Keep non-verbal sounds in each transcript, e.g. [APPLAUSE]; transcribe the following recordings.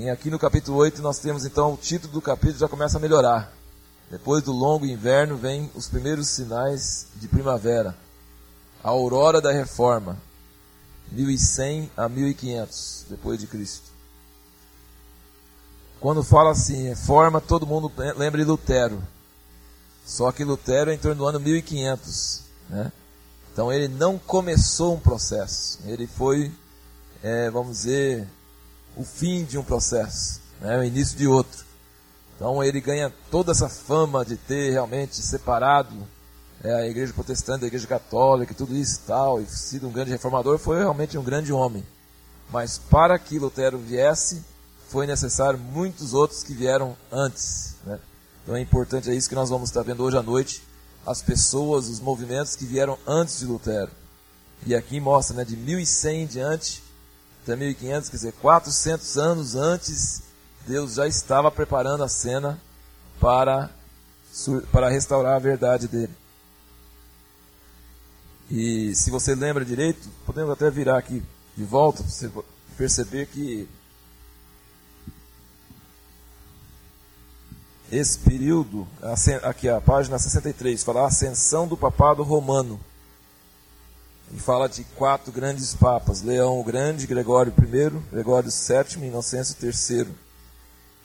E aqui no capítulo 8 nós temos então o título do capítulo já começa a melhorar. Depois do longo inverno vem os primeiros sinais de primavera. A aurora da reforma. 1100 a 1500 depois de Cristo. Quando fala assim, reforma, todo mundo lembra de Lutero. Só que Lutero é em torno do ano 1500. Né? Então ele não começou um processo. Ele foi, é, vamos dizer, o fim de um processo, né? o início de outro. Então ele ganha toda essa fama de ter realmente separado é, a igreja protestante da igreja católica, tudo isso e tal, e sido um grande reformador, foi realmente um grande homem. Mas para que Lutero viesse, foi necessário muitos outros que vieram antes. Né? Então é importante, é isso que nós vamos estar vendo hoje à noite, as pessoas, os movimentos que vieram antes de Lutero. E aqui mostra, né, de 1100 em diante, até 1500, quer dizer, 400 anos antes Deus já estava preparando a cena para, para restaurar a verdade dele. E se você lembra direito, podemos até virar aqui de volta para você perceber que esse período, aqui a página 63, fala a ascensão do papado romano. E fala de quatro grandes papas: Leão o Grande, Gregório I, Gregório VII e Inocêncio III.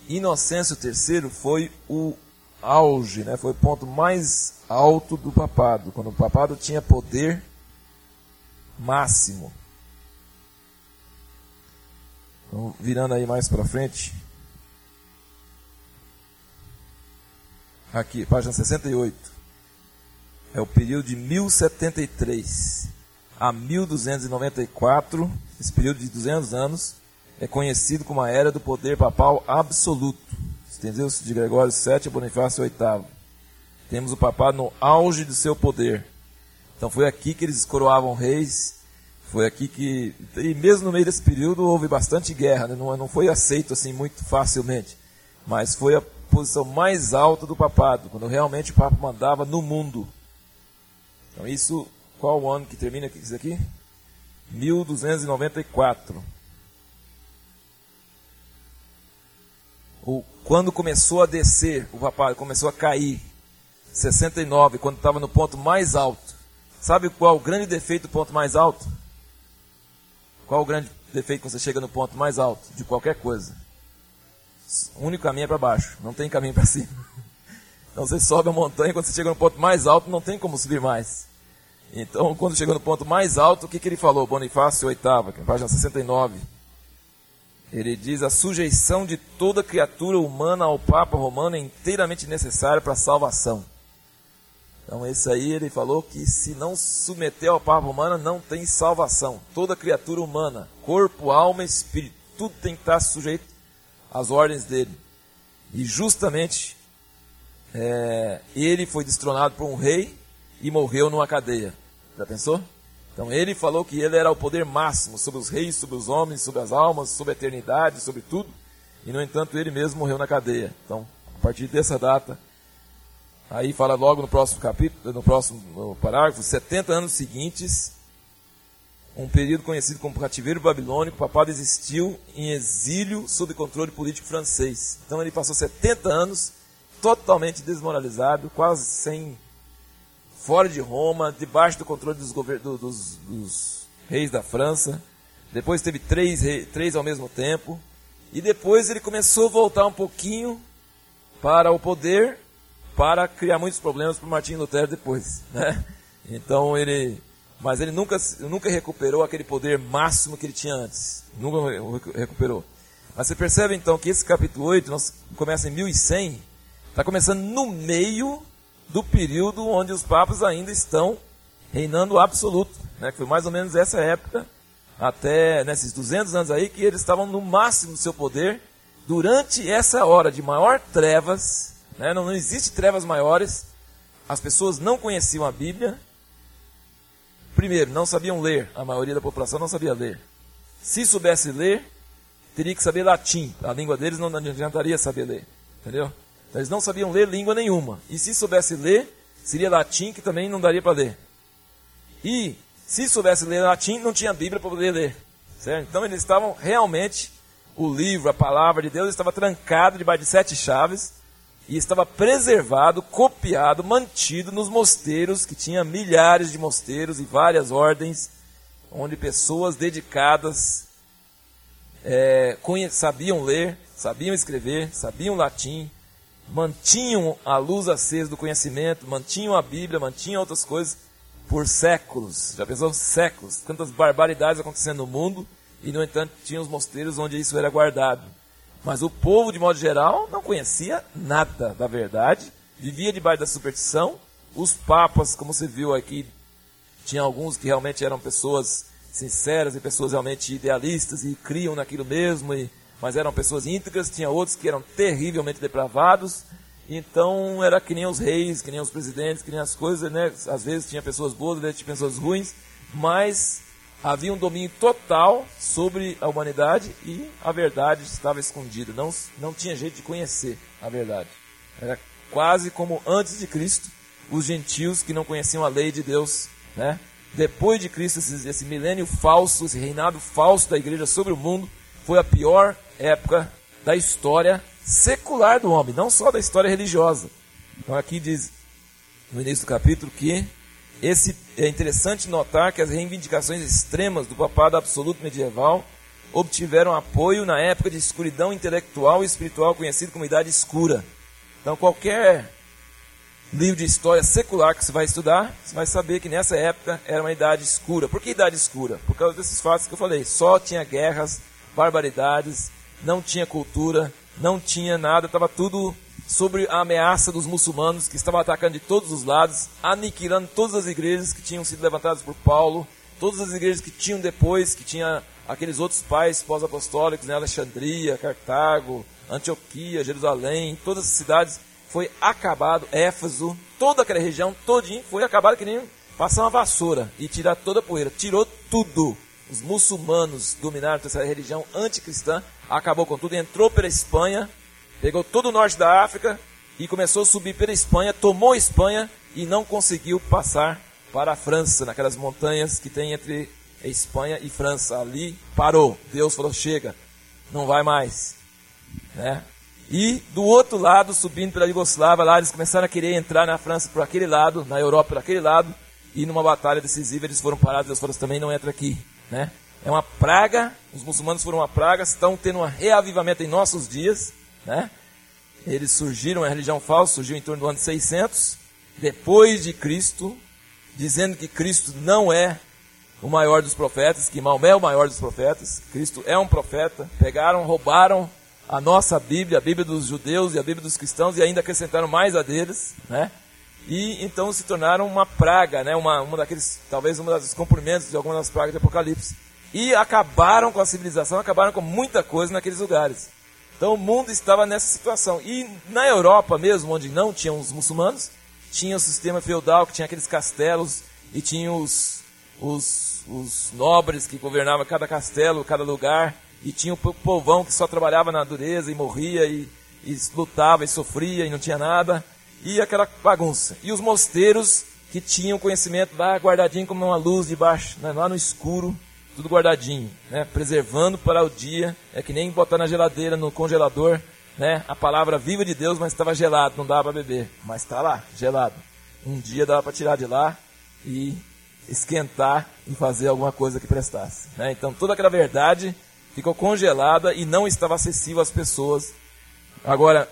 Inocêncio III foi o auge, né? foi o ponto mais alto do papado, quando o papado tinha poder máximo. Então, virando aí mais para frente. Aqui, página 68. É o período de 1073 a 1294, esse período de 200 anos, é conhecido como a era do poder papal absoluto. Estendeu-se de Gregório VII a Bonifácio VIII. Temos o papado no auge do seu poder. Então foi aqui que eles coroavam reis. Foi aqui que. E mesmo no meio desse período houve bastante guerra. Né? Não, não foi aceito assim muito facilmente. Mas foi a posição mais alta do papado, quando realmente o Papa mandava no mundo. Então isso, qual o ano que termina aqui, isso aqui? 1294. o, quando começou a descer, o papado começou a cair, 69, quando estava no ponto mais alto. Sabe qual o grande defeito do ponto mais alto? Qual o grande defeito quando você chega no ponto mais alto de qualquer coisa? O único caminho é para baixo, não tem caminho para cima. [LAUGHS] Então você sobe a montanha, quando você chega no ponto mais alto, não tem como subir mais. Então, quando chegou no ponto mais alto, o que, que ele falou? Bonifácio VIII, página 69. Ele diz: a sujeição de toda criatura humana ao Papa Romano é inteiramente necessária para a salvação. Então, esse aí ele falou que se não submeter ao Papa Romano, não tem salvação. Toda criatura humana, corpo, alma, espírito, tudo tem que estar sujeito às ordens dele. E justamente é, ele foi destronado por um rei e morreu numa cadeia. Já pensou? Então ele falou que ele era o poder máximo sobre os reis, sobre os homens, sobre as almas, sobre a eternidade, sobre tudo. E no entanto ele mesmo morreu na cadeia. Então, a partir dessa data, aí fala logo no próximo capítulo, no próximo no parágrafo, 70 anos seguintes, um período conhecido como cativeiro babilônico, o papado existiu em exílio sob controle político francês. Então ele passou 70 anos totalmente desmoralizado, quase sem fora de Roma, debaixo do controle dos, do, dos, dos reis da França. Depois teve três, três ao mesmo tempo. E depois ele começou a voltar um pouquinho para o poder, para criar muitos problemas para Martinho Lutero depois. [LAUGHS] Né? Então ele. Mas ele nunca, nunca recuperou aquele poder máximo que ele tinha antes. Nunca recuperou. Mas você percebe então que esse capítulo 8 nós, começa em 1100, está começando no meio do período onde os papas ainda estão reinando absoluto, né? que foi mais ou menos essa época, até nesses 200 anos aí, que eles estavam no máximo do seu poder, durante essa hora de maior trevas, né? não, não existe trevas maiores, as pessoas não conheciam a Bíblia, primeiro, não sabiam ler, a maioria da população não sabia ler. Se soubesse ler, teria que saber latim, a língua deles não adiantaria saber ler, entendeu? Eles não sabiam ler língua nenhuma. E se soubesse ler, seria latim, que também não daria para ler. E se soubesse ler latim, não tinha Bíblia para poder ler. Certo? Então eles estavam realmente o livro, a palavra de Deus, estava trancado debaixo de sete chaves e estava preservado, copiado, mantido nos mosteiros, que tinha milhares de mosteiros e várias ordens, onde pessoas dedicadas é, sabiam ler, sabiam escrever, sabiam latim, mantinham a luz acesa do conhecimento, mantinham a Bíblia, mantinham outras coisas por séculos. Já pensou? Séculos. Quantas barbaridades acontecendo no mundo e, no entanto, tinha os mosteiros onde isso era guardado. Mas o povo, de modo geral, não conhecia nada da verdade, vivia debaixo da superstição. Os papas, como você viu aqui, tinha alguns que realmente eram pessoas sinceras e pessoas realmente idealistas e criam naquilo mesmo, e, mas eram pessoas íntegras. Tinha outros que eram terrivelmente depravados. Então era que nem os reis, que nem os presidentes, que nem as coisas, né? Às vezes tinha pessoas boas, às vezes tinha pessoas ruins, mas havia um domínio total sobre a humanidade e a verdade estava escondida. Não, não tinha jeito de conhecer a verdade. Era quase como antes de Cristo, os gentios que não conheciam a lei de Deus, né? Depois de Cristo, esse, esse milênio falso, esse reinado falso da igreja sobre o mundo, foi a pior época da história secular do homem, não só da história religiosa. Então aqui diz, no início do capítulo, que esse, é interessante notar que as reivindicações extremas do papado absoluto medieval obtiveram apoio na época de escuridão intelectual e espiritual conhecido como Idade Escura. Então, qualquer livro de história secular que você vai estudar, você vai saber que nessa época era uma idade escura. Por que idade escura? Por causa desses fatos que eu falei. Só tinha guerras, barbaridades, não tinha cultura, não tinha nada, estava tudo sobre a ameaça dos muçulmanos que estavam atacando de todos os lados, aniquilando todas as igrejas que tinham sido levantadas por Paulo, todas as igrejas que tinham depois, que tinha aqueles outros pais pós-apostólicos, né, Alexandria, Cartago, Antioquia, Jerusalém, todas as cidades foi acabado, Éfeso, toda aquela região todinha foi acabada que nem passar uma vassoura e tirar toda a poeira, tirou tudo. Os muçulmanos dominaram essa religião anticristã, acabou com tudo, entrou pela Espanha, pegou todo o norte da África e começou a subir pela Espanha, tomou a Espanha e não conseguiu passar para a França, naquelas montanhas que tem entre Espanha e França. Ali parou. Deus falou: chega, não vai mais. Né? E do outro lado, subindo pela Iugoslávia, lá eles começaram a querer entrar na França por aquele lado, na Europa por aquele lado, e numa batalha decisiva eles foram parados. Deus falou: também não entra aqui. Né? É uma praga, os muçulmanos foram uma praga, estão tendo um reavivamento em nossos dias né? Eles surgiram, a religião falsa surgiu em torno do ano 600, depois de Cristo, dizendo que Cristo não é o maior dos profetas, que Maomé é o maior dos profetas, Cristo é um profeta. Pegaram, roubaram a nossa Bíblia, a Bíblia dos judeus e a Bíblia dos cristãos, e ainda acrescentaram mais a deles, né? E então se tornaram uma praga, né? Uma, uma daqueles, talvez uma dos cumprimentos de algumas das pragas de Apocalipse. E acabaram com a civilização, acabaram com muita coisa naqueles lugares. Então o mundo estava nessa situação. E na Europa mesmo, onde não tinham os muçulmanos, tinha o sistema feudal, que tinha aqueles castelos, e tinha os, os, os nobres que governavam cada castelo, cada lugar, e tinha o povão que só trabalhava na dureza e morria, e, e lutava e sofria e não tinha nada, e aquela bagunça. E os mosteiros que tinham conhecimento lá guardadinho como uma luz debaixo, né, lá no escuro, tudo guardadinho, né? Preservando para o dia. É que nem botar na geladeira, no congelador, né? A palavra viva de Deus, mas estava gelado, não dava para beber. Mas está lá, gelado. Um dia dava para tirar de lá e esquentar e fazer alguma coisa que prestasse. Né? Então toda aquela verdade ficou congelada e não estava acessível às pessoas. Agora,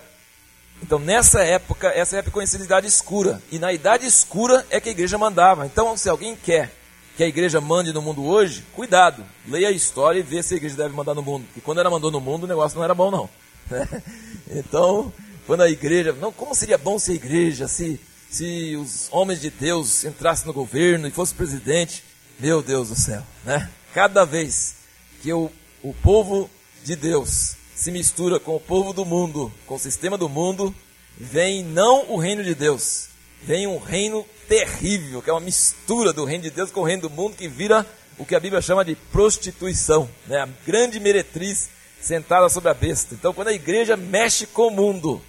então nessa época, essa época conhecida idade escura. E na idade escura é que a igreja mandava. Então, se alguém quer que a igreja mande no mundo hoje, cuidado, leia a história e vê se a igreja deve mandar no mundo. Porque quando ela mandou no mundo, o negócio não era bom, não. [LAUGHS] então, quando a igreja. Não, como seria bom se a igreja, se, se os homens de Deus entrassem no governo e fosse presidente? Meu Deus do céu, né? Cada vez que o, o povo de Deus se mistura com o povo do mundo, com o sistema do mundo, vem não o reino de Deus, vem um reino terrível, que é uma mistura do reino de Deus com o reino do mundo, que vira o que a Bíblia chama de prostituição, né? a grande meretriz sentada sobre a besta. Então, quando a igreja mexe com o mundo,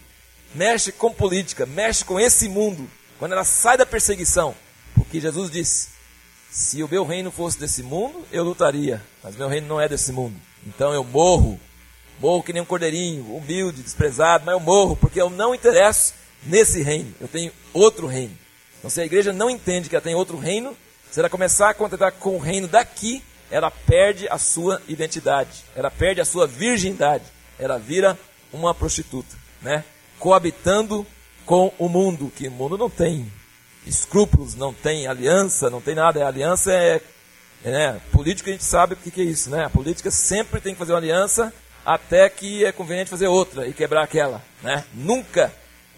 mexe com política, mexe com esse mundo, quando ela sai da perseguição, porque Jesus disse: se o meu reino fosse desse mundo, eu lutaria, mas meu reino não é desse mundo. Então eu morro Morro que nem um cordeirinho, humilde, desprezado, mas eu morro porque eu não interesso nesse reino. Eu tenho outro reino. Então, se a igreja não entende que ela tem outro reino, se ela começar a contentar com o reino daqui, ela perde a sua identidade, ela perde a sua virgindade, ela vira uma prostituta, né? Coabitando com o mundo, que o mundo não tem escrúpulos, não tem aliança, não tem nada. A aliança é, é né? política a gente sabe o que, é isso, né? A política sempre tem que fazer uma aliança até que é conveniente fazer outra e quebrar aquela, né? Nunca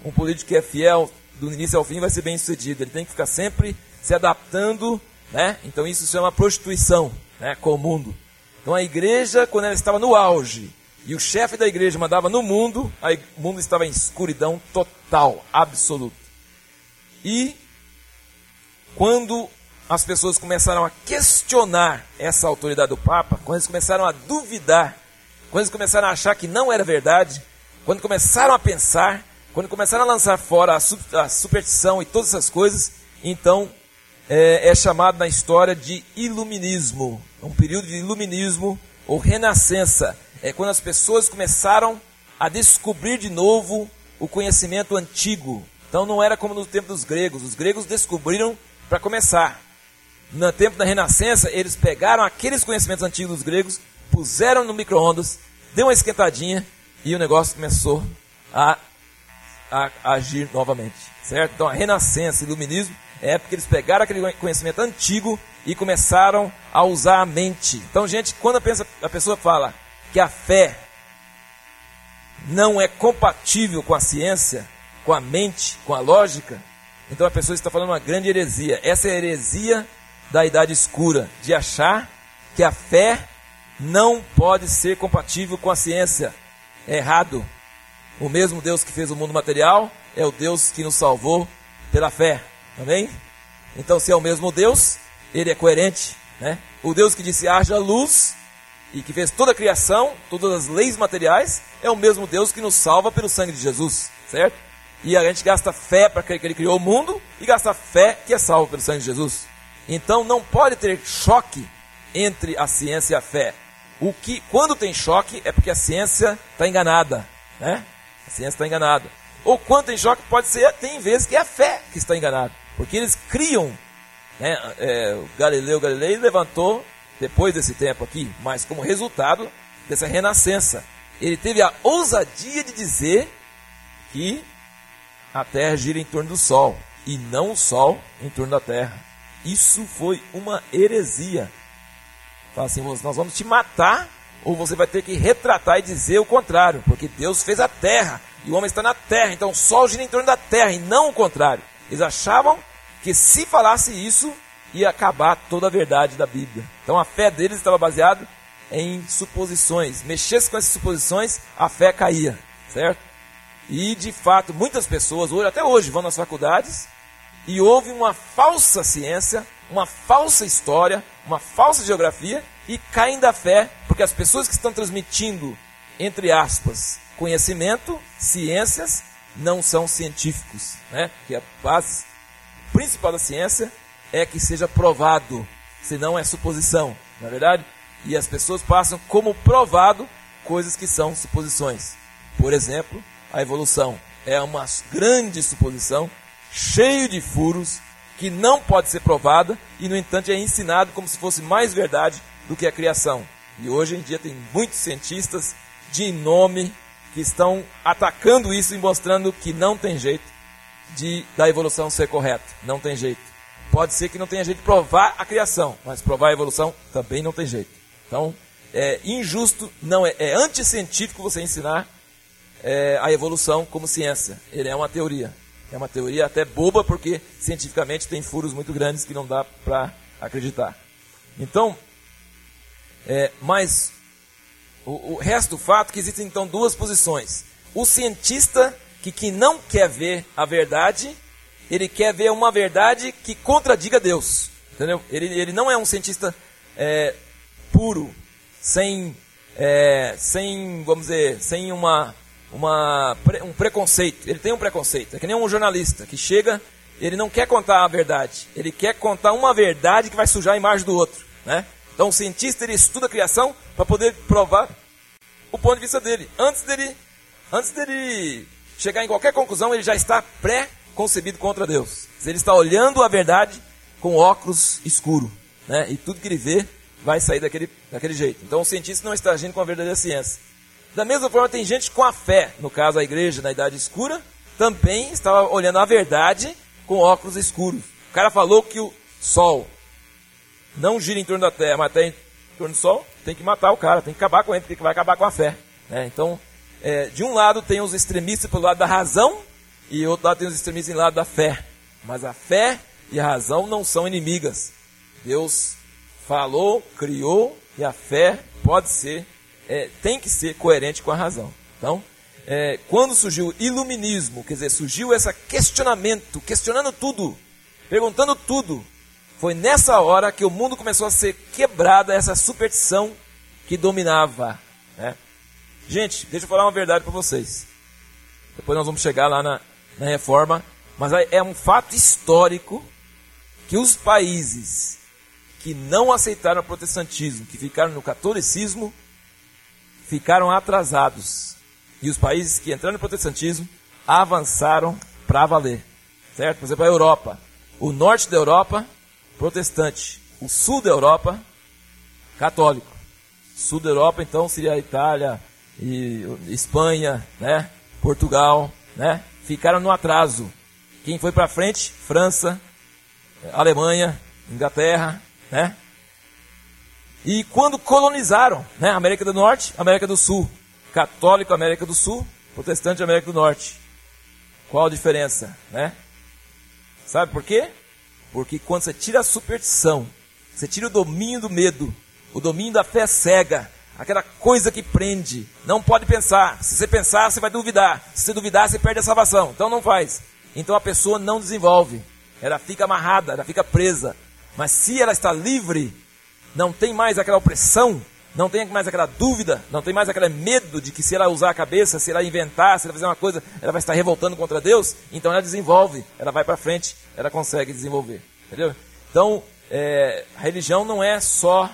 um político que é fiel do início ao fim vai ser bem sucedido. Ele tem que ficar sempre se adaptando, né? Então isso se chama prostituição, né? Com o mundo. Então a igreja, quando ela estava no auge e o chefe da igreja mandava no mundo, o mundo estava em escuridão total, absoluta. E quando as pessoas começaram a questionar essa autoridade do Papa, quando eles começaram a duvidar, quando eles começaram a achar que não era verdade, quando começaram a pensar, quando começaram a lançar fora a, superstição e todas essas coisas, então é, é, chamado na história de iluminismo, um período de iluminismo ou renascença. É quando as pessoas começaram a descobrir de novo o conhecimento antigo. Então não era como no tempo dos gregos. Os gregos descobriram para começar, no tempo da Renascença, eles pegaram aqueles conhecimentos antigos dos gregos, puseram no micro-ondas, deu uma esquentadinha e o negócio começou a, a, agir novamente. Certo? Então a Renascença, Iluminismo, é porque eles pegaram aquele conhecimento antigo e começaram a usar a mente. Então, gente, quando a, pensa, a pessoa fala que a fé não é compatível com a ciência, com a mente, com a lógica, então a pessoa está falando uma grande heresia. Essa é a heresia da idade escura, de achar que a fé não pode ser compatível com a ciência. É errado. O mesmo Deus que fez o mundo material é o Deus que nos salvou pela fé. Amém? Então, se é o mesmo Deus, ele é coerente. Né? O Deus que disse haja luz e que fez toda a criação, todas as leis materiais, é o mesmo Deus que nos salva pelo sangue de Jesus, certo? E a gente gasta fé para que ele criou o mundo e gasta fé que é salvo pelo sangue de Jesus. Então não pode ter choque entre a ciência e a fé. O que, quando tem choque, é porque a ciência está enganada, né? A ciência está enganada. Ou quando tem choque, pode ser, tem vezes que é a fé que está enganada. Porque eles criam, né? É, Galileu Galilei levantou, depois desse tempo aqui, mas como resultado dessa renascença, ele teve a ousadia de dizer que a Terra gira em torno do Sol e não o Sol em torno da Terra. Isso foi uma heresia. Fala assim, nós vamos te matar ou você vai ter que retratar e dizer o contrário, porque Deus fez a Terra e o homem está na Terra, então o Sol gira em torno da Terra e não o contrário. Eles achavam que se falasse isso ia acabar toda a verdade da Bíblia. Então a fé deles estava baseada em suposições. Mexesse com essas suposições, a fé caía, certo? E de fato, muitas pessoas hoje, até hoje, vão nas faculdades e ouvem uma falsa ciência, uma falsa história, uma falsa geografia e caem da fé, porque as pessoas que estão transmitindo, entre aspas, conhecimento, ciências, não são científicos, né? Que a base principal da ciência é que seja provado, senão é suposição, não é verdade? E as pessoas passam como provado coisas que são suposições. Por exemplo, a evolução é uma grande suposição, cheio de furos, que não pode ser provada e, no entanto, é ensinado como se fosse mais verdade do que a criação. E hoje em dia tem muitos cientistas de nome que estão atacando isso e mostrando que não tem jeito de da evolução ser correta. Não tem jeito. Pode ser que não tenha jeito de provar a criação, mas provar a evolução também não tem jeito. Então, é injusto, não é, é anticientífico você ensinar é, a evolução como ciência. Ele é uma teoria. É uma teoria até boba, porque cientificamente tem furos muito grandes que não dá para acreditar. Então, é, mas o, o, resto do fato é que existem então duas posições. O cientista que, que não quer ver a verdade, ele quer ver uma verdade que contradiga Deus. Entendeu? Ele, ele não é um cientista é, puro, sem, é, sem, vamos dizer, sem uma uma, um preconceito. Ele tem um preconceito. É que nem um jornalista que chega, ele não quer contar a verdade. Ele quer contar uma verdade que vai sujar a imagem do outro. Né? Então o cientista ele estuda a criação para poder provar o ponto de vista dele. Antes dele, antes dele chegar em qualquer conclusão, ele já está pré-concebido contra Deus. Ele está olhando a verdade com óculos escuro, né? E tudo que ele vê vai sair daquele, daquele jeito. Então o cientista não está agindo com a verdadeira ciência. Da mesma forma, tem gente com a fé, no caso a igreja na idade escura, também estava olhando a verdade com óculos escuros. O cara falou que o Sol não gira em torno da Terra, mas tem em torno do Sol, tem que matar o cara, tem que acabar com ele, porque vai acabar com a fé. Né? Então, é, de um lado tem os extremistas pelo lado da razão, e outro lado tem os extremistas em lado da fé. Mas a fé e a razão não são inimigas. Deus falou, criou, e a fé pode ser, é, tem que ser coerente com a razão. Então, é, quando surgiu o iluminismo, quer dizer, surgiu esse questionamento, questionando tudo, perguntando tudo, foi nessa hora que o mundo começou a ser quebrada essa superstição que dominava. Né? Gente, deixa eu falar uma verdade para vocês. Depois nós vamos chegar lá na, na reforma, mas é um fato histórico que os países que não aceitaram o protestantismo, que ficaram no catolicismo, ficaram atrasados. E os países que entraram no protestantismo avançaram para valer. Certo? Por exemplo, a Europa. O norte da Europa, protestante. O sul da Europa, católico. Sul da Europa, então, seria a Itália, e Espanha, né? Portugal, né? Ficaram no atraso. Quem foi para frente? França, Alemanha, Inglaterra, né? E quando colonizaram, né? América do Norte, América do Sul, católico América do Sul, protestante América do Norte. Qual a diferença, né? Sabe por quê? Porque quando você tira a superstição, você tira o domínio do medo, o domínio da fé cega, aquela coisa que prende, não pode pensar. Se você pensar, você vai duvidar. Se você duvidar, você perde a salvação. Então não faz. Então a pessoa não desenvolve. Ela fica amarrada, ela fica presa. Mas se ela está livre, não tem mais aquela opressão, não tem mais aquela dúvida, não tem mais aquele medo de que se ela usar a cabeça, se ela inventar, se ela fizer uma coisa, ela vai estar revoltando contra Deus, então ela desenvolve, ela vai para frente, ela consegue desenvolver. Entendeu? Então, é, a religião não é só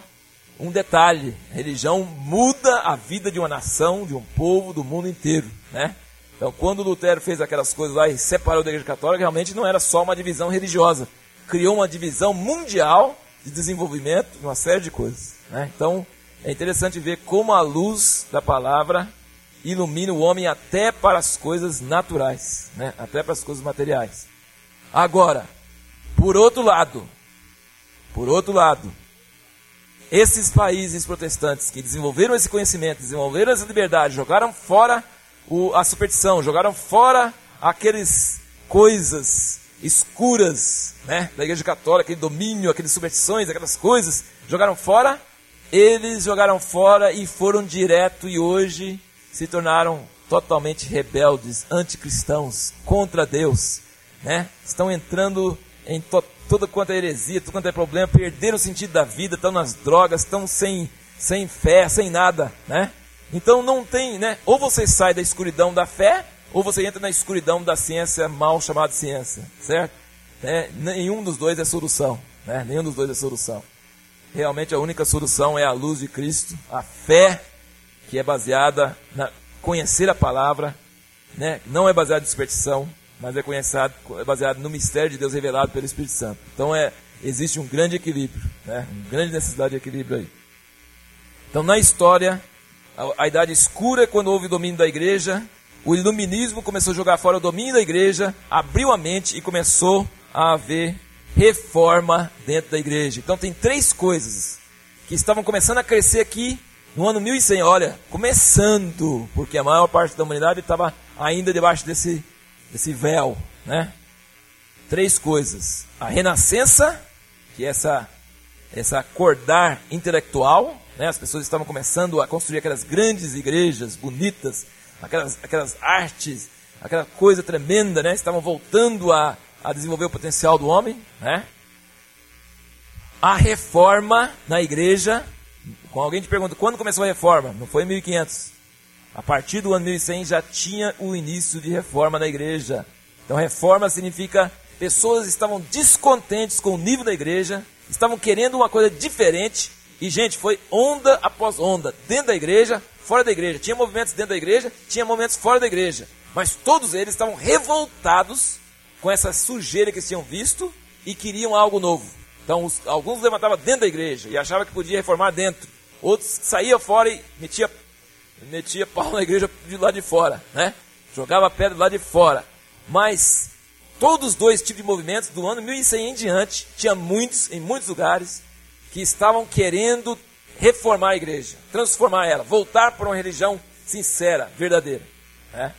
um detalhe. A religião muda a vida de uma nação, de um povo, do mundo inteiro, né? Então, quando Lutero fez aquelas coisas lá e separou da Igreja Católica, realmente não era só uma divisão religiosa. Criou uma divisão mundial de desenvolvimento de uma série de coisas. Né? Então, é interessante ver como a luz da palavra ilumina o homem até para as coisas naturais, né? até para as coisas materiais. Agora, por outro lado, por outro lado, esses países protestantes que desenvolveram esse conhecimento, desenvolveram essa liberdade, jogaram fora o, a superstição, jogaram fora aqueles coisas escuras né, da Igreja Católica, aquele domínio, aquelas superstições, aquelas coisas, jogaram fora. Eles jogaram fora e foram direto e hoje se tornaram totalmente rebeldes, anticristãos, contra Deus. Né? Estão entrando em to toda quanto é heresia, todo quanto é problema, perderam o sentido da vida, estão nas drogas, estão sem, sem fé, sem nada, né? Então não tem, né? Ou você sai da escuridão da fé, ou você entra na escuridão da ciência mal chamada ciência, certo? É, nenhum dos dois é solução, né? Nenhum dos dois é solução. Realmente a única solução é a luz de Cristo, a fé que é baseada na conhecer a palavra, né? Não é baseada em superstição, mas é conhecido, é baseado no mistério de Deus revelado pelo Espírito Santo. Então é, existe um grande equilíbrio, né? uma grande necessidade de equilíbrio aí. Então na história, a, a idade escura, quando houve o domínio da igreja, o iluminismo começou a jogar fora o domínio da igreja, abriu a mente e começou a haver reforma dentro da igreja. Então tem três coisas que estavam começando a crescer aqui no ano 1100. Olha, começando, porque a maior parte da humanidade estava ainda debaixo desse esse véu, né? Três coisas: a renascença, que é essa essa acordar intelectual, né? As pessoas estavam começando a construir aquelas grandes igrejas bonitas, aquelas aquelas artes, aquela coisa tremenda, né? Estavam voltando a a desenvolver o potencial do homem, né? A reforma na igreja, com alguém te pergunta quando começou a reforma? Não foi em 1500. A partir do ano 1100 já tinha o início de reforma na igreja. Então, reforma significa pessoas estavam descontentes com o nível da igreja, estavam querendo uma coisa diferente. E, gente, foi onda após onda. Dentro da igreja, fora da igreja. Tinha movimentos dentro da igreja, tinha movimentos fora da igreja. Mas todos eles estavam revoltados com essa sujeira que eles tinham visto e queriam algo novo. Então, os, alguns levantavam dentro da igreja e achavam que podia reformar dentro. Outros saíam fora e metia, metia pau na igreja de lá de fora, né? Jogava pedra lá de fora. Mas todos os dois tipos de movimentos, do ano 1100 em diante, tinha muitos, em muitos lugares, que estavam querendo reformar a igreja, transformar ela, voltar para uma religião sincera, verdadeira. Né?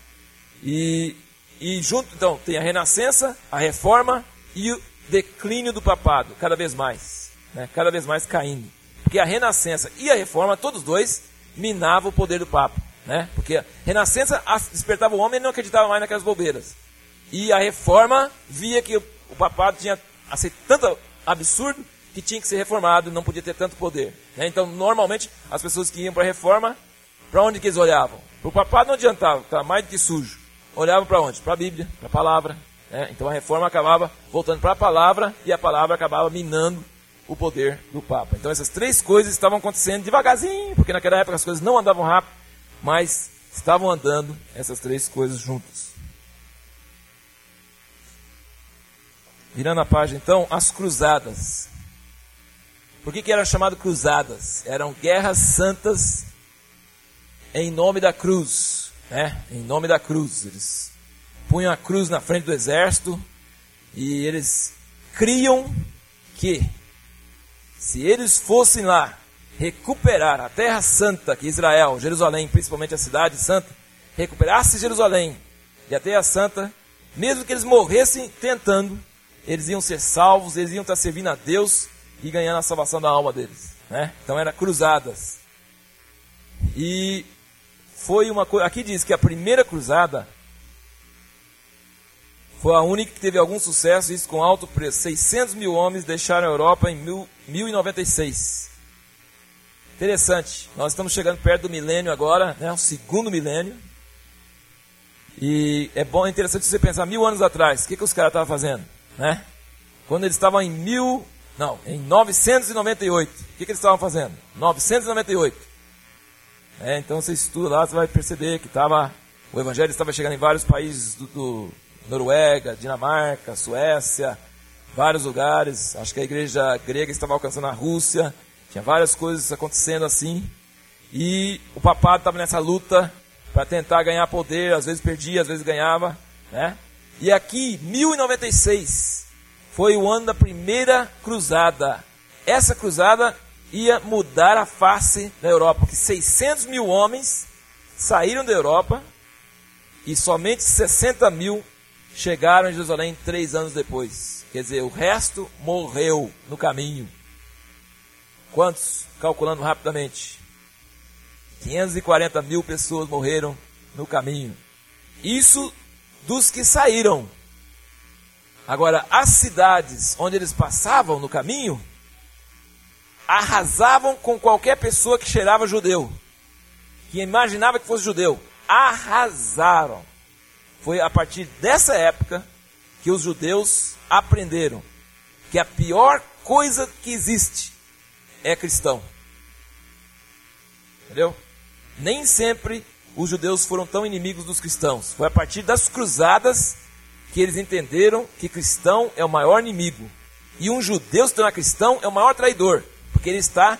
E, e junto, então, tem a renascença, a reforma e o declínio do papado, cada vez mais, né? cada vez mais caindo. Porque a renascença e a reforma, todos dois, minavam o poder do Papa. Né? Porque a renascença despertava o homem e não acreditava mais naquelas bobeiras. E a reforma via que o, papado tinha aceito tanto absurdo que tinha que ser reformado, não podia ter tanto poder. Né? Então, normalmente, as pessoas que iam para a reforma, para onde que eles olhavam? Para o papado não adiantava, estava mais do que sujo olhavam para onde? Para a Bíblia, para a palavra. Né? Então a reforma acabava voltando para a palavra e a palavra acabava minando o poder do Papa. Então essas três coisas estavam acontecendo devagarzinho, porque naquela época as coisas não andavam rápido, mas estavam andando essas três coisas juntas. Virando a página, então, as cruzadas. Por que, que eram chamadas cruzadas? Eram guerras santas em nome da cruz né, em nome da cruz. Eles punham a cruz na frente do exército e eles criam que se eles fossem lá recuperar a terra santa que Israel, Jerusalém, principalmente a cidade santa, recuperasse Jerusalém e a terra santa, mesmo que eles morressem tentando, eles iam ser salvos, eles iam estar servindo a Deus e ganhando a salvação da alma deles. Né? Então eram cruzadas. E foi uma coisa. Aqui diz que a primeira cruzada foi a única que teve algum sucesso, isso com alto preço. 600 mil homens deixaram a Europa em mil, 1096. Interessante. Nós estamos chegando perto do milênio agora, né, o segundo milênio. E é bom, é interessante você pensar mil anos atrás, o que, que os caras estavam fazendo, né? Quando eles estavam em mil, não, em 998, o que, que eles estavam fazendo? 998. É, então você estuda lá, você vai perceber que tava, o evangelho estava chegando em vários países do, do Noruega, Dinamarca, Suécia, vários lugares. Acho que a igreja grega estava alcançando a Rússia. Tinha várias coisas acontecendo assim. E o papado estava nessa luta para tentar ganhar poder. Às vezes perdia, às vezes ganhava. Né? E aqui, 1096, foi o ano da primeira cruzada. Essa cruzada ia mudar a face da Europa, porque 600 mil homens saíram da Europa e somente 60 mil chegaram em Jerusalém três anos depois. Quer dizer, o resto morreu no caminho. Quantos? Calculando rapidamente. 540 mil pessoas morreram no caminho. Isso dos que saíram. Agora, as cidades onde eles passavam no caminho, arrasavam com qualquer pessoa que cheirava judeu, que imaginava que fosse judeu. Arrasaram. Foi a partir dessa época que os judeus aprenderam que a pior coisa que existe é cristão. Entendeu? Nem sempre os judeus foram tão inimigos dos cristãos. Foi a partir das cruzadas que eles entenderam que cristão é o maior inimigo. E um judeu se tornar cristão é o maior traidor porque ele está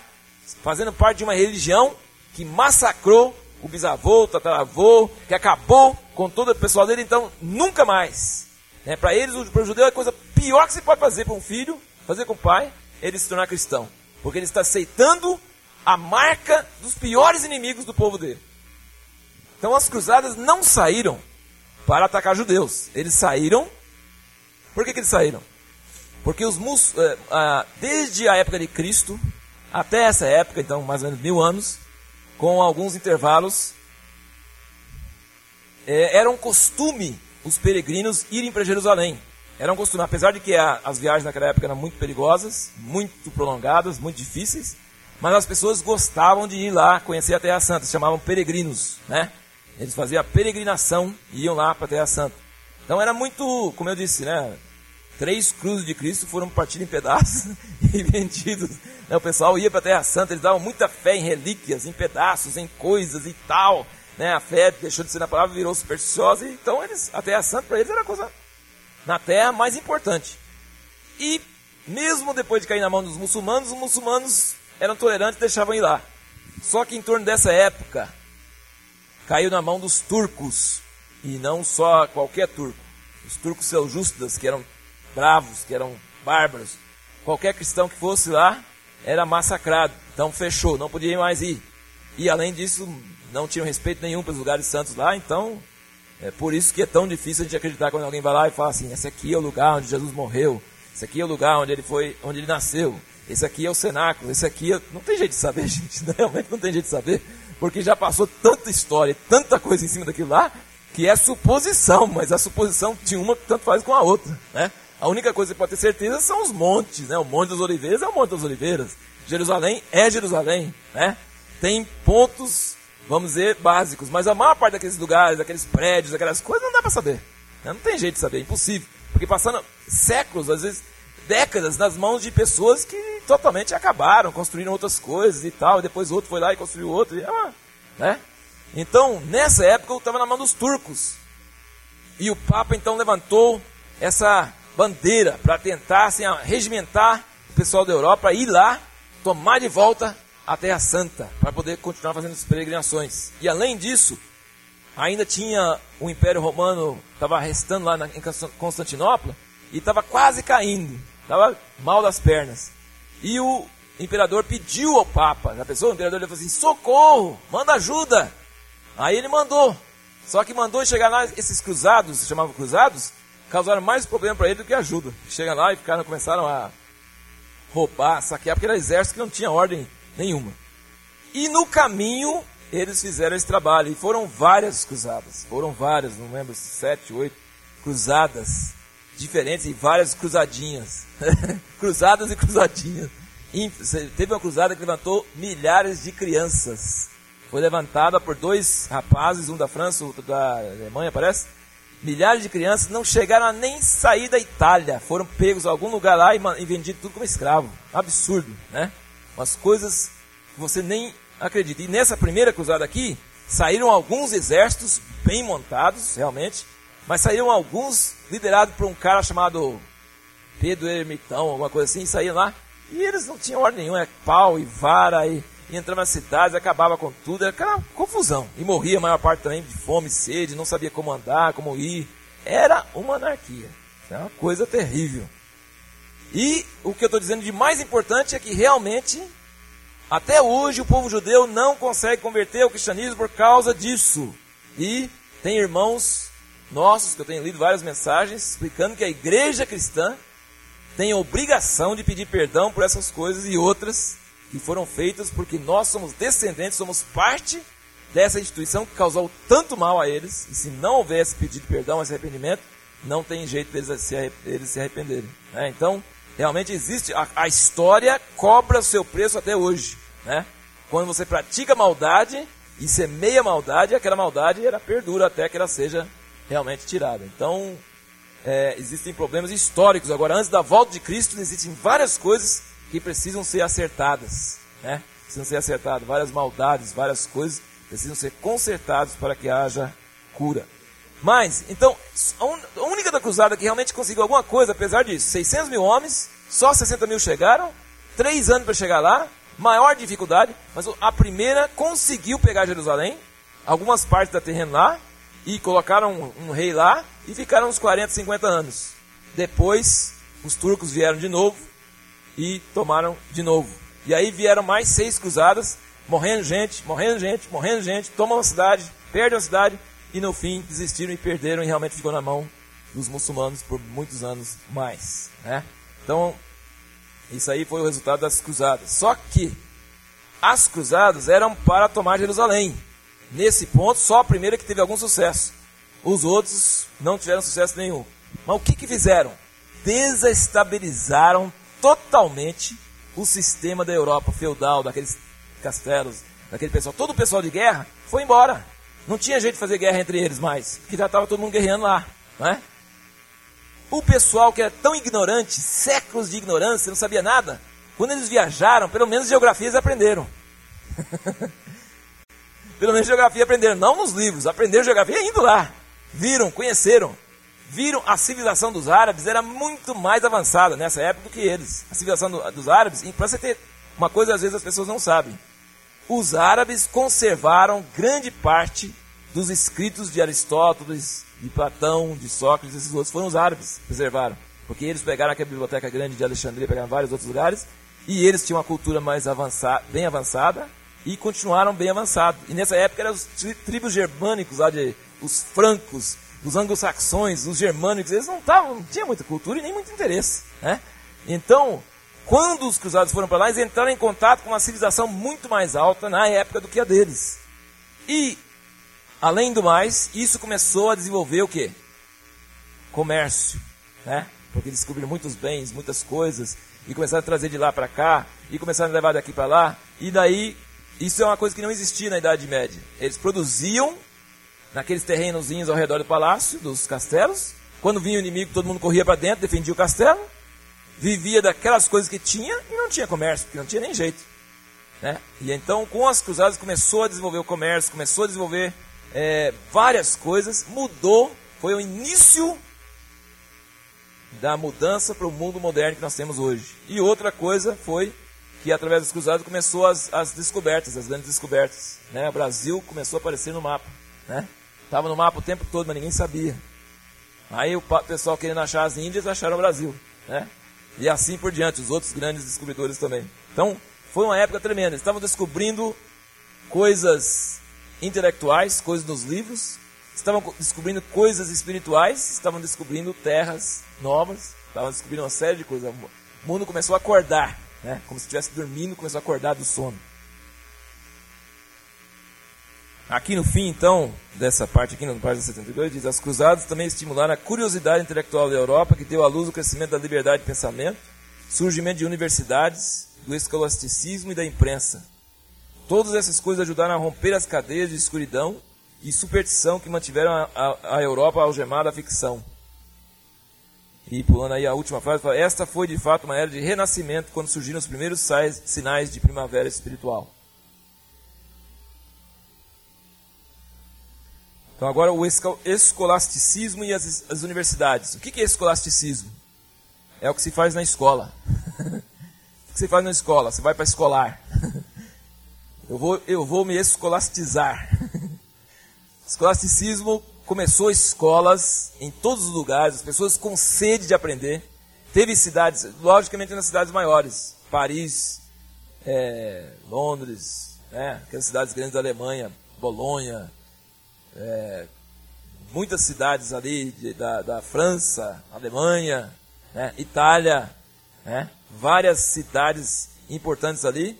fazendo parte de uma religião que massacrou o bisavô, o tataravô, que acabou com todo o pessoal dele, então nunca mais. Né? Para eles, para o judeu, é a coisa pior que se pode fazer para um filho, fazer com o pai, ele se tornar cristão. Porque ele está aceitando a marca dos piores inimigos do povo dele. Então as cruzadas não saíram para atacar judeus. Eles saíram. Por que, que eles saíram? Porque os mus, eh, desde a época de Cristo até essa época, então mais ou menos mil anos, com alguns intervalos, eh, era um costume os peregrinos irem para Jerusalém. Era um costume, apesar de que as viagens naquela época eram muito perigosas, muito prolongadas, muito difíceis, mas as pessoas gostavam de ir lá conhecer a Terra Santa, chamavam peregrinos, né? Eles faziam a peregrinação e iam lá para a Terra Santa. Então era muito, como eu disse, né? Três cruzes de Cristo foram partidos em pedaços [LAUGHS] e vendidos. Né? O pessoal ia para a Terra Santa, eles davam muita fé em relíquias, em pedaços, em coisas e tal. Né? A fé deixou de ser na palavra, virou supersticiosa. Então eles, a Terra Santa para eles era a coisa na Terra mais importante. E mesmo depois de cair na mão dos muçulmanos, os muçulmanos eram tolerantes e deixavam ir lá. Só que em torno dessa época, caiu na mão dos turcos. E não só qualquer turco. Os turcos seljúcidas, que eram bravos, que eram bárbaros. Qualquer cristão que fosse lá era massacrado. Então fechou, não podia mais ir. E além disso, não tinham respeito nenhum para os lugares santos lá, então é por isso que é tão difícil a gente acreditar quando alguém vai lá e fala assim: esse aqui é o lugar onde Jesus morreu, esse aqui é o lugar onde ele foi, onde ele nasceu, esse aqui é o cenáculo, esse aqui é... não tem jeito de saber, [LAUGHS] gente, realmente não tem jeito de saber, porque já passou tanta história, tanta coisa em cima daquilo lá, que é suposição, mas a suposição de uma tanto faz com a outra, né? A única coisa que pode ter certeza são os montes, né? O Monte das Oliveiras é o Monte das Oliveiras. Jerusalém é Jerusalém, né? Tem pontos, vamos dizer, básicos, mas a maior parte daqueles lugares, daqueles prédios, aquelas coisas, não dá para saber. Né? Não tem jeito de saber, é impossível. Porque passando séculos, às vezes décadas, nas mãos de pessoas que totalmente acabaram, construíram outras coisas e tal, e depois outro foi lá e construiu outro, e, ah, né? Então, nessa época, eu estava na mão dos turcos. E o Papa então levantou essa bandeira para tentar assim, regimentar o pessoal da Europa a ir lá, tomar de volta a Terra Santa, para poder continuar fazendo as peregrinações. E além disso, ainda tinha o Império Romano, estava restando lá em Constantinopla, e estava quase caindo, estava mal das pernas. E o imperador pediu ao Papa, na pessoa, o imperador falou assim: socorro, manda ajuda. Aí ele mandou. Só que mandou chegar lá, esses cruzados, se chamavam cruzados, causaram mais problema para ele do que ajuda. Chega lá e ficaram, começaram a roubar, saquear, porque era exército que não tinha ordem nenhuma. E no caminho, eles fizeram esse trabalho. E foram várias cruzadas. Foram várias, não lembro, sete, oito cruzadas diferentes e várias cruzadinhas. [LAUGHS] cruzadas e cruzadinhas. Teve uma cruzada que levantou milhares de crianças. Foi levantada por dois rapazes, um da França, outro da Alemanha, parece. Milhares de crianças não chegaram a nem sair da Itália. Foram pegos a algum lugar lá e, vendidos tudo como escravo. Absurdo, né? Umas coisas que você nem acredita. E nessa primeira cruzada aqui, saíram alguns exércitos bem montados, realmente, mas saíram alguns liderados por um cara chamado Pedro Ermitão, alguma coisa assim, saíram lá. E eles não tinham ordem nenhuma, é pau e vara, e, e entrava nas cidades, acabava com tudo, era aquela confusão. E morria a maior parte também de fome, sede, não sabia como andar, como ir. Era uma anarquia. É uma coisa terrível. E o que eu estou dizendo de mais importante é que realmente, até hoje, o povo judeu não consegue converter ao cristianismo por causa disso. E tem irmãos nossos, que eu tenho lido várias mensagens, explicando que a igreja cristã tem a obrigação de pedir perdão por essas coisas e outras que foram feitas porque nós somos descendentes, somos parte dessa instituição que causou tanto mal a eles, e se não houvesse pedido perdão, esse arrependimento, não tem jeito deles se, eles se arrependerem. Né? Então, realmente existe, a, a, história cobra o seu preço até hoje. Né? Quando você pratica maldade e semeia maldade, aquela maldade ela perdura até que ela seja realmente tirada. Então, é, existem problemas históricos. Agora, antes da volta de Cristo, existem várias coisas que precisam ser acertadas. Né? Precisam ser acertadas. Várias maldades, várias coisas precisam ser consertadas para que haja cura. Mas, então, a única da cruzada que realmente conseguiu alguma coisa, apesar disso, 600 mil homens, só 60 mil chegaram, três anos para chegar lá, maior dificuldade, mas a primeira conseguiu pegar Jerusalém, algumas partes da terreno lá, e colocaram um, um rei lá e ficaram uns 40, 50 anos. Depois, os turcos vieram de novo e tomaram de novo. E aí vieram mais seis cruzadas, morrendo gente, morrendo gente, morrendo gente, tomam a cidade, perdem a cidade e no fim desistiram e perderam e realmente ficou na mão dos muçulmanos por muitos anos mais. Né? Então, isso aí foi o resultado das cruzadas. Só que as cruzadas eram para tomar Jerusalém. Nesse ponto, só a primeira que teve algum sucesso. Os outros não tiveram sucesso nenhum. Mas o que, que fizeram? Desestabilizaram totalmente o sistema da Europa feudal, daqueles castelos, daquele pessoal. Todo o pessoal de guerra foi embora. Não tinha jeito de fazer guerra entre eles mais, porque já estava todo mundo guerreando lá. Não é? O pessoal que era tão ignorante, séculos de ignorância, não sabia nada, quando eles viajaram, pelo menos geografia eles aprenderam. [LAUGHS] pelo menos geografia aprenderam, não nos livros, aprenderam geografia indo lá. Viram, conheceram. Viram a civilização dos árabes era muito mais avançada nessa época do que eles. A civilização do, dos árabes, para você ter uma coisa às vezes as pessoas não sabem. Os árabes conservaram grande parte dos escritos de Aristóteles, de Platão, de Sócrates, esses outros foram os árabes que preservaram. Porque eles pegaram aquela biblioteca grande de Alexandria, pegaram vários outros lugares, e eles tinham uma cultura mais avançada, bem avançada, e continuaram bem avançados. E nessa época eram os tribos germânicos, lá de, os francos, os anglo-saxões, os germânicos, eles não, tavam, não tinham muita cultura e nem muito interesse. Né? Então, quando os cruzados foram para lá, eles entraram em contato com uma civilização muito mais alta na época do que a deles. E Além do mais, isso começou a desenvolver o quê? Comércio, né? Porque descobriram muitos bens, muitas coisas, e começaram a trazer de lá para cá, e começaram a levar daqui para lá, e daí, isso é uma coisa que não existia na Idade Média. Eles produziam naqueles terrenozinhos ao redor do palácio, dos castelos, quando vinha o inimigo, todo mundo corria para dentro, defendia o castelo, vivia daquelas coisas que tinha, e não tinha comércio, porque não tinha nem jeito. Né? E então, com as cruzadas, começou a desenvolver o comércio, começou a desenvolver é, várias coisas, mudou, foi o início da mudança para o mundo moderno que nós temos hoje. E outra coisa foi que através dos cruzados começou as, as descobertas, as grandes descobertas. Né? O Brasil começou a aparecer no mapa. Né? Estava no mapa o tempo todo, mas ninguém sabia. Aí o pessoal querendo achar as Índias, acharam o Brasil. Né? E assim por diante, os outros grandes descobridores também. Então, foi uma época tremenda. Estavam descobrindo coisas intelectuais, coisas dos livros, estavam descobrindo coisas espirituais, estavam descobrindo terras novas, estavam descobrindo uma série de coisas. O mundo começou a acordar, né? como se estivesse dormindo, começou a acordar do sono. Aqui no fim, então, dessa parte aqui, na página 72, diz: As cruzadas também estimularam a curiosidade intelectual da Europa, que deu à luz o crescimento da liberdade de pensamento, surgimento de universidades, do escolasticismo e da imprensa, Todas essas coisas ajudaram a romper as cadeias de escuridão e superstição que mantiveram a, a, a Europa algemada à ficção. E pulando aí a última frase, fala, esta foi de fato uma era de renascimento quando surgiram os primeiros sinais de primavera espiritual. Então agora o escolasticismo e as, as universidades. O que é escolasticismo? É o que se faz na escola. [LAUGHS] o que se faz na escola? Você vai para escolar. [LAUGHS] Eu vou, eu vou me escolastizar. [LAUGHS] Escolasticismo começou escolas em todos os lugares, as pessoas com sede de aprender. Teve cidades, logicamente nas cidades maiores, Paris, é, Londres, né, aquelas cidades grandes da Alemanha, Bolonha, é, muitas cidades ali de, da, da França, Alemanha, né, Itália, né, várias cidades importantes ali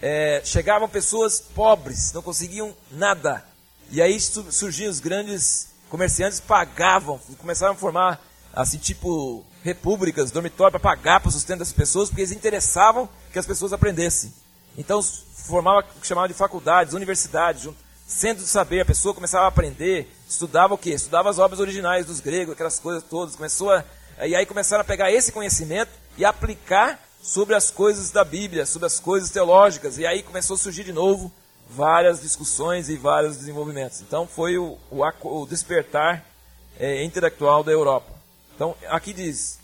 é, chegavam pessoas pobres, não conseguiam nada. E aí surgiam os grandes comerciantes, pagavam, começaram a formar, assim, tipo, repúblicas, dormitório, para pagar para o sustento das pessoas, porque eles interessavam que as pessoas aprendessem. Então, formava o que chamava de faculdades, universidades, de saber, a pessoa começava a aprender, estudava o quê? Estudava as obras originais dos gregos, aquelas coisas todas, começou a, e aí começaram a pegar esse conhecimento e aplicar sobre as coisas da Bíblia, sobre as coisas teológicas. E aí começou a surgir de novo várias discussões e vários desenvolvimentos. Então foi o, o, o despertar é, intelectual da Europa. Então aqui diz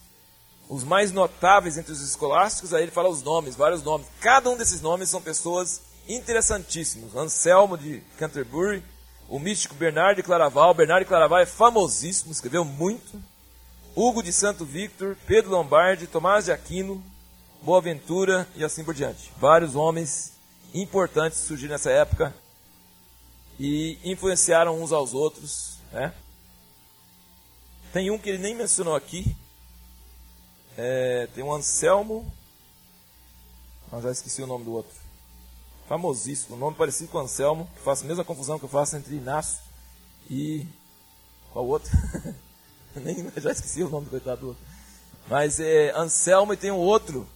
os mais notáveis entre os escolásticos, aí ele fala os nomes, vários nomes. Cada um desses nomes são pessoas interessantíssimos. Anselmo de Canterbury, o místico Bernardo de Claraval. Bernardo de Claraval é famosíssimo, escreveu muito. Hugo de Santo Victor, Pedro Lombardi, Tomás de Aquino, Boaventura e assim por diante. Vários homens importantes surgiram nessa época e influenciaram uns aos outros. Né? Tem um que ele nem mencionou aqui. É, tem um Anselmo. Mas já esqueci o nome do outro. Famosíssimo, nome parecido com Anselmo, que faz a mesma confusão que eu faço entre Inácio e. Qual outro? [LAUGHS] nem, já esqueci o nome do coitado. Mas é Anselmo e tem um outro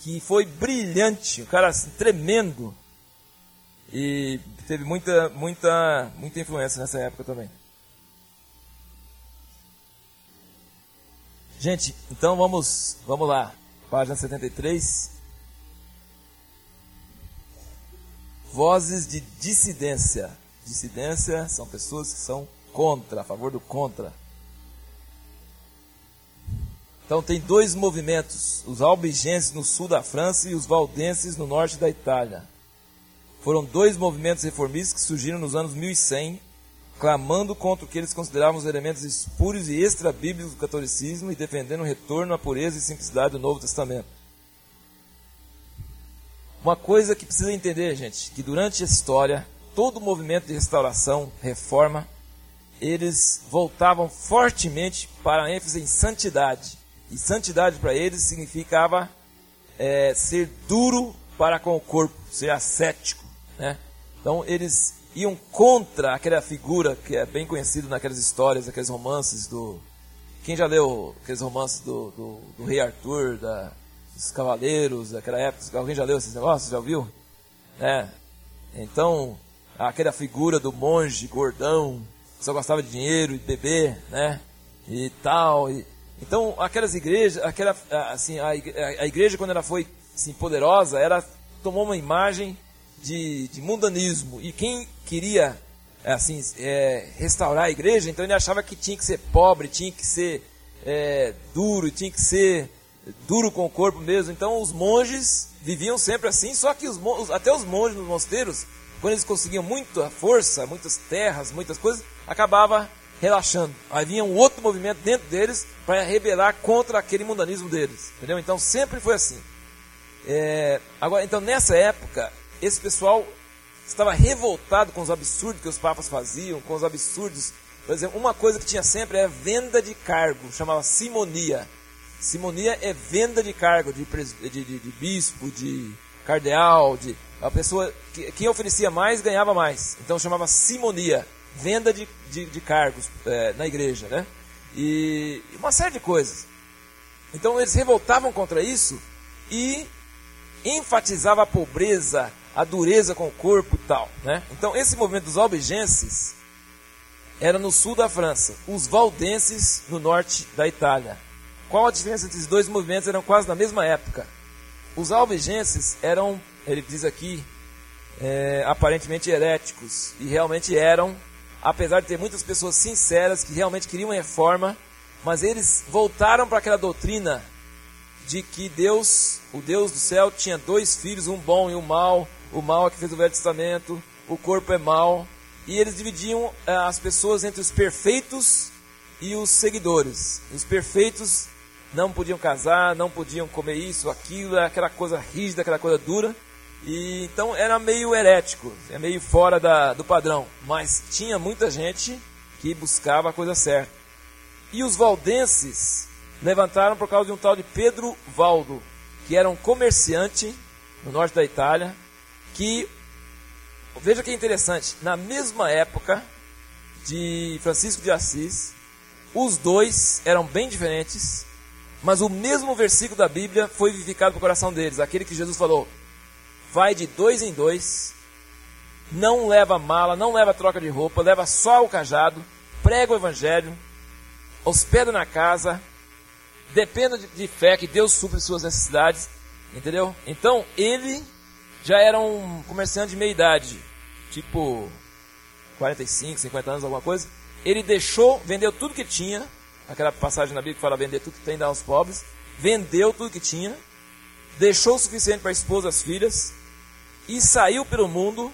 que foi brilhante, um cara assim, tremendo. E teve muita, muita, muita influência nessa época também. Gente, então vamos, vamos lá. Página 73. Vozes de dissidência. Dissidência são pessoas que são contra, a favor do contra. Então tem dois movimentos, os albigenses no sul da França e os valdenses no norte da Itália. Foram dois movimentos reformistas que surgiram nos anos 1100, clamando contra o que eles consideravam os elementos espúrios e extra-bíblicos do catolicismo e defendendo o retorno à pureza e simplicidade do Novo Testamento. Uma coisa que precisa entender, gente, que durante a história, todo o movimento de restauração, reforma, eles voltavam fortemente para a ênfase em santidade. E santidade para eles significava é, ser duro para com o corpo, ser ascético. Né? Então eles iam contra aquela figura que é bem conhecida naquelas histórias, aqueles romances do. Quem já leu aqueles romances do, do, do Rei Arthur, da, dos Cavaleiros, daquela época? Alguém já leu esses negócios? Já ouviu? É. Então, aquela figura do monge gordão, que só gostava de dinheiro e beber, né? E tal. E, então, aquelas igrejas, aquela, assim, a, a igreja quando ela foi assim, poderosa, ela tomou uma imagem de, de mundanismo. E quem queria assim é, restaurar a igreja, então ele achava que tinha que ser pobre, tinha que ser é, duro, tinha que ser duro com o corpo mesmo. Então os monges viviam sempre assim, só que os, até os monges nos mosteiros, quando eles conseguiam muita força, muitas terras, muitas coisas, acabava relaxando. Aí vinha um outro movimento dentro deles para rebelar contra aquele mundanismo deles. Entendeu? Então sempre foi assim. É, agora, então nessa época, esse pessoal estava revoltado com os absurdos que os papas faziam, com os absurdos. Por exemplo, uma coisa que tinha sempre é venda de cargo, chamava simonia. Simonia é venda de cargo, de, de, de, de bispo, de cardeal, de a pessoa que, quem oferecia mais ganhava mais. Então chamava simonia venda de, de, de cargos é, na igreja, né? E uma série de coisas. Então eles revoltavam contra isso e enfatizava a pobreza, a dureza com o corpo e tal, né? Então esse movimento dos albigenses era no sul da França, os valdenses no norte da Itália. Qual a diferença entre esses dois movimentos? Eram quase na mesma época. Os albigenses eram, ele diz aqui, é, aparentemente heréticos e realmente eram apesar de ter muitas pessoas sinceras que realmente queriam reforma, mas eles voltaram para aquela doutrina de que Deus, o Deus do céu, tinha dois filhos, um bom e um mau. O mau é que fez o Velho Testamento, o corpo é mau. E eles dividiam eh, as pessoas entre os perfeitos e os seguidores. Os perfeitos não podiam casar, não podiam comer isso, aquilo, aquela coisa rígida, aquela coisa dura. E, então era meio herético, é meio fora da, do padrão. Mas tinha muita gente que buscava a coisa certa. E os valdenses levantaram por causa de um tal de Pedro Valdo, que era um comerciante no norte da Itália, que, veja que interessante, na mesma época de Francisco de Assis, os dois eram bem diferentes, mas o mesmo versículo da Bíblia foi vivificado no coração deles, aquele que Jesus falou: vai de dois em dois, não leva mala, não leva troca de roupa, leva só o cajado, prega o evangelho, hospeda na casa, dependa de, de fé que Deus supre suas necessidades, entendeu? Então ele já era um comerciante de meia idade, tipo 45, 50 anos, alguma coisa. Ele deixou, vendeu tudo que tinha, aquela passagem na Bíblia que fala vender tudo que tem dar aos pobres, vendeu tudo que tinha, deixou o suficiente para a esposa e as filhas, e saiu pelo mundo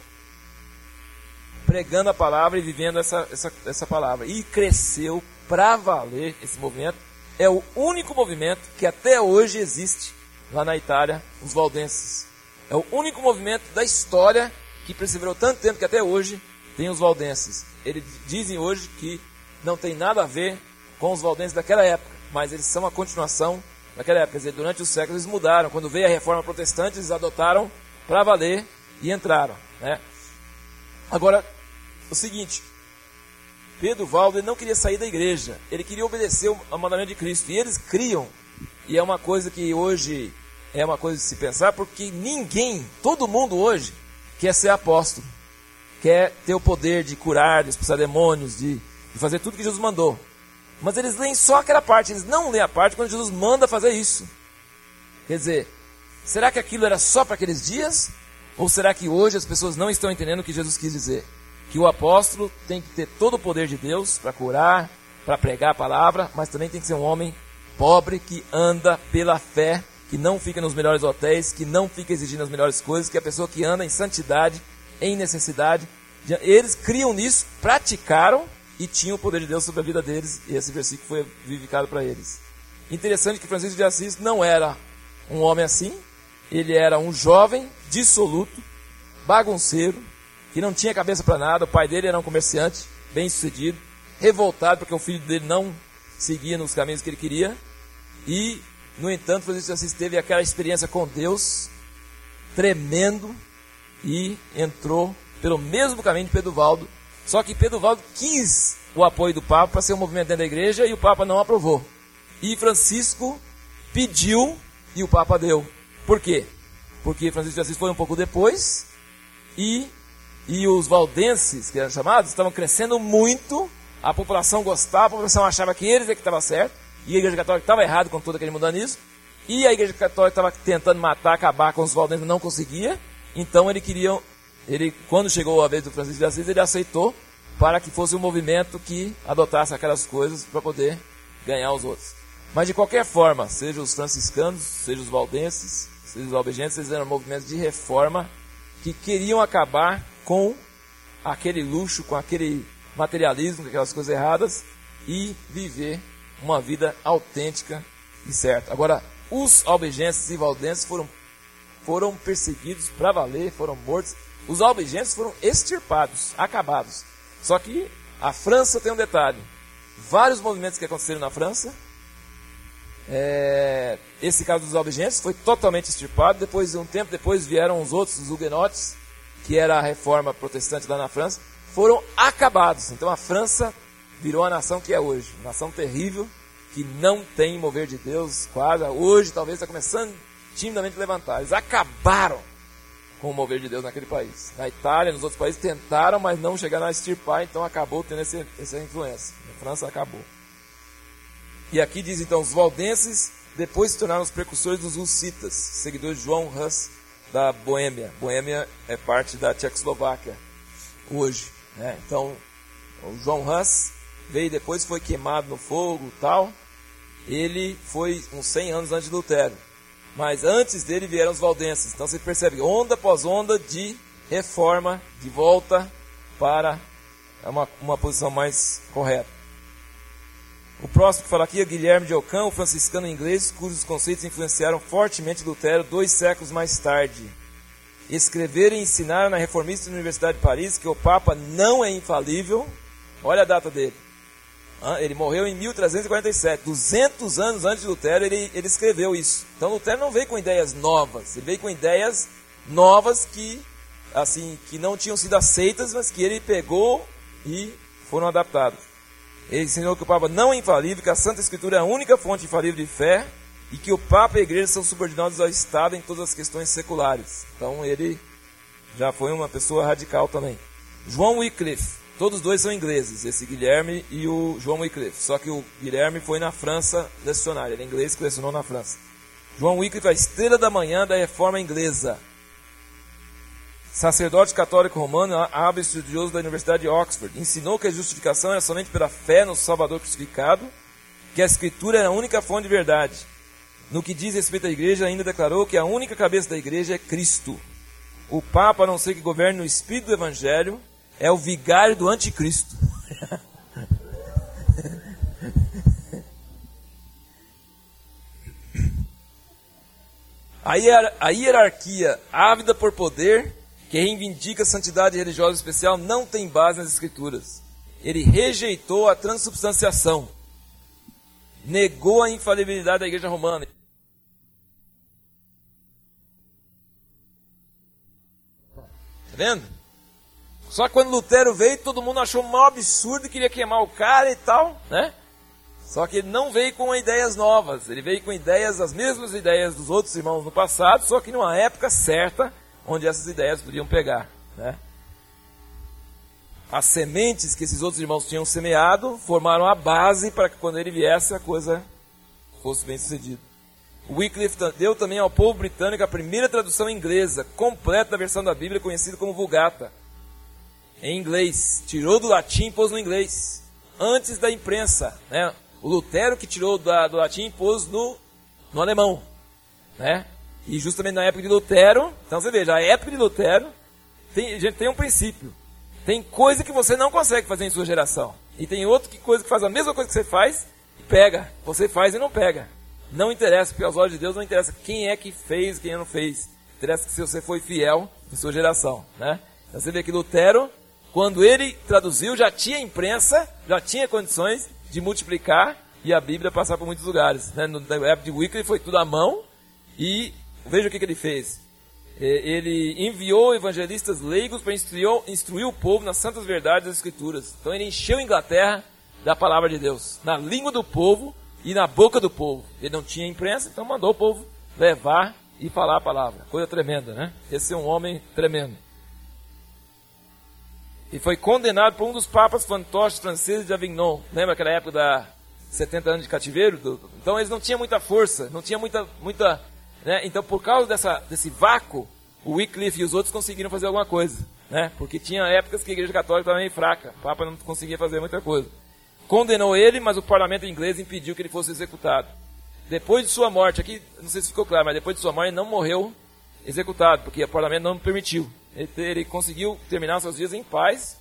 pregando a palavra e vivendo essa, essa, essa palavra. E cresceu para valer esse movimento. É o único movimento que até hoje existe lá na Itália, os valdenses. É o único movimento da história que perseverou tanto tempo que até hoje tem os valdenses. Eles dizem hoje que não tem nada a ver com os valdenses daquela época, mas eles são a continuação daquela época. Quer dizer, durante os séculos eles mudaram. Quando veio a reforma protestante, eles adotaram para valer e entraram. Né? Agora, o seguinte, Pedro Valdo não queria sair da igreja, ele queria obedecer ao mandamento de Cristo. E eles criam, e é uma coisa que hoje é uma coisa de se pensar, porque ninguém, todo mundo hoje, quer ser apóstolo, quer ter o poder de curar, de expulsar demônios, de, de fazer tudo que Jesus mandou. Mas eles leem só aquela parte, eles não leem a parte quando Jesus manda fazer isso. Quer dizer, será que aquilo era só para aqueles dias? Ou será que hoje as pessoas não estão entendendo o que Jesus quis dizer? Que o apóstolo tem que ter todo o poder de Deus para curar, para pregar a palavra, mas também tem que ser um homem pobre que anda pela fé, que não fica nos melhores hotéis, que não fica exigindo as melhores coisas, que é a pessoa que anda em santidade, em necessidade. Eles criam nisso, praticaram e tinham o poder de Deus sobre a vida deles, e esse versículo foi vivificado para eles. Interessante que Francisco de Assis não era um homem assim, ele era um jovem dissoluto, bagunceiro, que não tinha cabeça para nada. O pai dele era um comerciante, bem sucedido, revoltado porque o filho dele não seguia nos caminhos que ele queria. E, no entanto, Francisco de Assis teve aquela experiência com Deus, tremendo, e entrou pelo mesmo caminho de Pedro Valdo. Só que Pedro Valdo quis o apoio do Papa para ser um movimento dentro da igreja e o Papa não aprovou. E Francisco pediu e o Papa deu. Por quê? Porque Francisco de Assis foi um pouco depois e, e os valdenses, que eram chamados, estavam crescendo muito, a população gostava, a população achava que eles é que estava certo, e a Igreja Católica estava errado com todo aquele mundanismo, e a Igreja Católica estava tentando matar, acabar com os valdenses, não conseguia, então ele queria, ele, quando chegou a vez do Francisco de Assis, ele aceitou para que fosse um movimento que adotasse aquelas coisas para poder ganhar os outros. Mas de qualquer forma, seja os franciscanos, seja os valdenses, seja os albigenses, eles eram movimentos de reforma que queriam acabar com aquele luxo, com aquele materialismo, com aquelas coisas erradas e viver uma vida autêntica e certa. Agora, os albigenses e valdenses foram, foram perseguidos para valer, foram mortos. Os albigenses foram extirpados, acabados. Só que a França tem um detalhe. Vários movimentos que aconteceram na França é, esse caso dos albigenses foi totalmente extirpado. Depois, um tempo depois, vieram os outros, os huguenotes, que era a reforma protestante lá na França, foram acabados. Então a França virou a nação que é hoje, uma nação terrível, que não tem mover de Deus, quase. Hoje talvez está começando timidamente a levantar. Eles acabaram com o mover de Deus naquele país. Na Itália, nos outros países tentaram, mas não chegaram a extirpar, então acabou tendo esse, essa influência. Na França acabou. E aqui diz então: os valdenses depois se tornaram os precursores dos hussitas, seguidores de João Hus da Boêmia. Boêmia é parte da Tchecoslováquia hoje. Né? Então, o João Hus veio depois, foi queimado no fogo tal. Ele foi uns 100 anos antes de Lutero. Mas antes dele vieram os valdenses. Então você percebe onda após onda de reforma, de volta para uma, uma posição mais correta. O próximo que fala aqui é Guilherme de Ockham, o franciscano inglês, cujos conceitos influenciaram fortemente Lutero dois séculos mais tarde. Escrever e ensinar na Reformista Universidade de Paris que o Papa não é infalível. Olha a data dele. Ele morreu em 1347, 200 anos antes de Lutero, ele, ele escreveu isso. Então Lutero não veio com ideias novas, ele veio com ideias novas que, assim, que não tinham sido aceitas, mas que ele pegou e foram adaptadas. Ele ensinou que o Papa não é infalível, que a Santa Escritura é a única fonte infalível de fé e que o Papa e a Igreja são subordinados ao Estado em todas as questões seculares. Então ele já foi uma pessoa radical também. João Wycliffe, todos dois são ingleses, esse Guilherme e o João Wycliffe. Só que o Guilherme foi na França lecionar, ele é inglês que lecionou na França. João Wycliffe, a estrela da manhã da reforma inglesa sacerdote católico romano, árabe estudioso da Universidade de Oxford, ensinou que a justificação era somente pela fé no Salvador crucificado, que a Escritura era a única fonte de verdade. No que diz respeito à igreja, ainda declarou que a única cabeça da igreja é Cristo. O Papa, a não ser que governe no espírito do Evangelho, é o vigário do anticristo. a hierarquia ávida por poder que reivindica santidade religiosa especial não tem base nas Escrituras. Ele rejeitou a transubstanciação, negou a infalibilidade da Igreja Romana. Tá vendo? Só que quando Lutero veio, todo mundo achou um absurdo queria queimar o cara e tal, né? Só que ele não veio com ideias novas, ele veio com ideias, as mesmas ideias dos outros irmãos no passado, só que numa época certa onde essas ideias podiam pegar. Né? as sementes que esses outros irmãos tinham semeado formaram a base para que quando ele viesse a coisa fosse bem sucedida. Wycliffe deu também ao povo britânico a primeira tradução inglesa completa da versão da Bíblia conhecida como Vulgata, em inglês. Tirou do latim e pôs no inglês, antes da imprensa. Né? O Lutero que tirou da, do latim e pôs no, no alemão. Né? E justamente na época de Lutero, então você veja, a época de Lutero, tem, gente tem um princípio. Tem coisa que você não consegue fazer em sua geração. E tem outra que, coisa que faz a mesma coisa que você faz e pega. Você faz e não pega. Não interessa, porque aos olhos de Deus não interessa quem é que fez, quem não fez. Interessa que se você foi fiel em sua geração. Né? Então você vê que Lutero, quando ele traduziu, já tinha imprensa, já tinha condições de multiplicar e a Bíblia passar por muitos lugares. Né? No, na época de Wycliffe foi tudo à mão e veja o que, que ele fez. Ele enviou evangelistas leigos para instruir, instruir o povo nas santas verdades das Escrituras. Então ele encheu a Inglaterra da palavra de Deus, na língua do povo e na boca do povo. Ele não tinha imprensa, então mandou o povo levar e falar a palavra. Coisa tremenda, né? Esse é um homem tremendo. E foi condenado por um dos papas fantoches franceses de Avignon. Lembra aquela época da 70 anos de cativeiro? Então eles não tinham muita força, não tinha muita, muita né? Então, por causa dessa, desse vácuo, o Wycliffe e os outros conseguiram fazer alguma coisa. Né? Porque tinha épocas que a Igreja Católica estava meio fraca. O Papa não conseguia fazer muita coisa. Condenou ele, mas o parlamento inglês impediu que ele fosse executado. Depois de sua morte, aqui não sei se ficou claro, mas depois de sua morte ele não morreu executado, porque o parlamento não permitiu. Ele, conseguiu terminar seus dias em paz,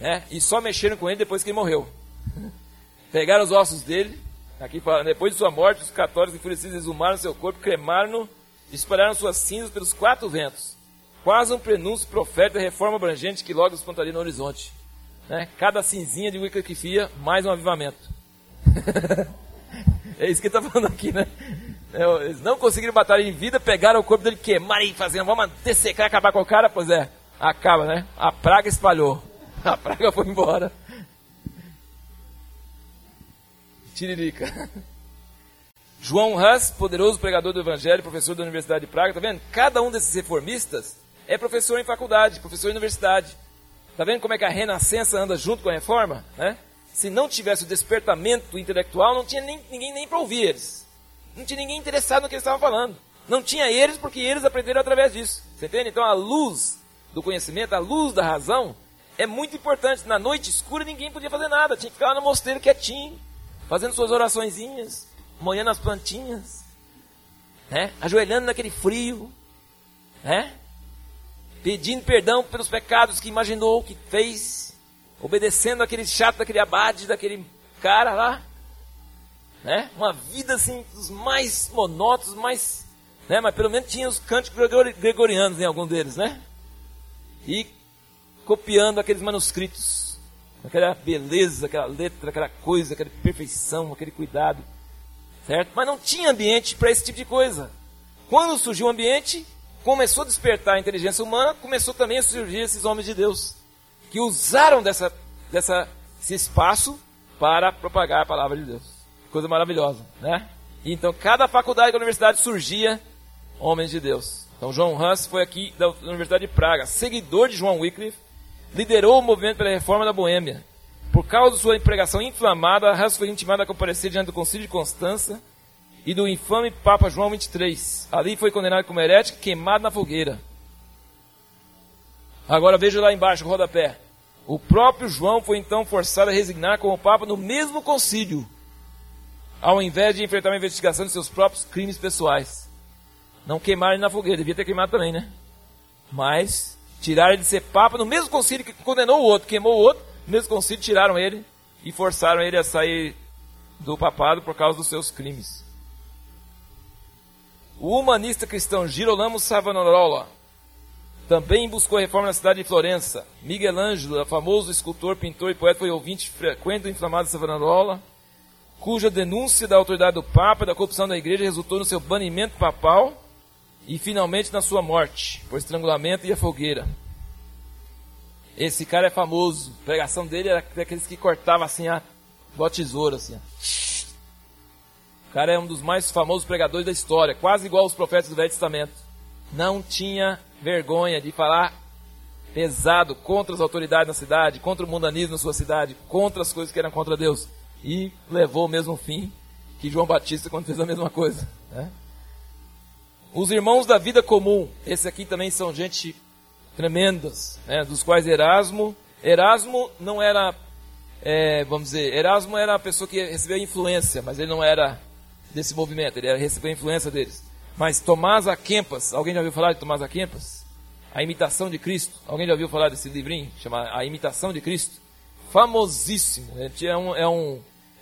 né? e só mexeram com ele depois que ele morreu. [LAUGHS] Pegaram os ossos dele, Aqui fala, depois de sua morte, os católicos enfurecidos exumaram seu corpo, cremaram-no espalharam suas cinzas pelos quatro ventos. Quase um prenúncio profético da reforma abrangente que logo espantaria no horizonte. Né? Cada cinzinha de Wikipedia, mais um avivamento. [LAUGHS] é isso que ele está falando aqui, né? É, eles não conseguiram matar ele em vida, pegaram o corpo dele, queimaram e faziam, vamos dessecar, acabar com o cara? Pois é, acaba, né? A praga espalhou. [LAUGHS] A praga foi embora. Tiririca. [LAUGHS] João Huss, poderoso pregador do Evangelho, professor da Universidade de Praga, tá vendo? Cada um desses reformistas é professor em faculdade, professor em universidade. Tá vendo como é que a renascença anda junto com a reforma? Né? Se não tivesse o despertamento intelectual, não tinha nem, ninguém nem para ouvir eles. Não tinha ninguém interessado no que eles estavam falando. Não tinha eles porque eles aprenderam através disso. Você entende? Então a luz do conhecimento, a luz da razão, é muito importante. Na noite escura ninguém podia fazer nada, tinha que ficar lá no mosteiro quietinho, fazendo suas oraçõezinhas, molhando as plantinhas, né? ajoelhando naquele frio, né? pedindo perdão pelos pecados que imaginou, que fez, obedecendo aquele chato daquele abade, daquele cara lá. Né? Uma vida assim, dos mais monótonos, mais. Né? Mas pelo menos tinha os cânticos gregorianos em algum deles, né? E copiando aqueles manuscritos aquela beleza, aquela letra, aquela coisa, aquela perfeição, aquele cuidado, certo? Mas não tinha ambiente para esse tipo de coisa. Quando surgiu o ambiente, começou a despertar a inteligência humana, começou também a surgir esses homens de Deus, que usaram dessa, dessa, esse espaço para propagar a palavra de Deus. Coisa maravilhosa, né? E então, cada faculdade da universidade surgia homens de Deus. Então, João Hans foi aqui da Universidade de Praga, seguidor de João Wycliffe, liderou o movimento pela reforma da Boêmia. Por causa de sua pregação inflamada, Arras foi intimado a comparecer diante do concílio de Constança e do infame Papa João XXIII. Ali foi condenado como herético queimado na fogueira. Agora veja lá embaixo, o rodapé. O próprio João foi então forçado a resignar como Papa no mesmo concílio, ao invés de enfrentar uma investigação de seus próprios crimes pessoais. Não queimaram ele na fogueira, devia ter queimado também, né? Mas Tiraram ele de ser papa no mesmo concílio que condenou o outro, queimou o outro, no mesmo concílio tiraram ele e forçaram ele a sair do papado por causa dos seus crimes. O humanista cristão Girolamo Savonarola também buscou reforma na cidade de Florença. Miguel Ângelo, famoso escultor, pintor e poeta, foi ouvinte frequente do inflamado Savonarola, cuja denúncia da autoridade do Papa e da corrupção da igreja resultou no seu banimento papal e finalmente na sua morte, por estrangulamento e a fogueira. Esse cara é famoso. A pregação dele era daqueles que cortava assim a igual tesoura assim. O cara é um dos mais famosos pregadores da história, quase igual aos profetas do Velho Testamento. Não tinha vergonha de falar pesado contra as autoridades na cidade, contra o mundanismo na sua cidade, contra as coisas que eram contra Deus. E levou o mesmo fim que João Batista quando fez a mesma coisa. Né? Os irmãos da vida comum, esses aqui também são gente tremendas, né? dos quais Erasmo, Erasmo não era, é, vamos dizer, Erasmo era a pessoa que recebeu influência, mas ele não era desse movimento, ele recebeu a influência deles. Mas Tomás Aquempas, alguém já ouviu falar de Tomás Aquempas? A Imitação de Cristo. Alguém já ouviu falar desse livrinho? Chama A Imitação de Cristo. Famosíssimo. Ele é um, é um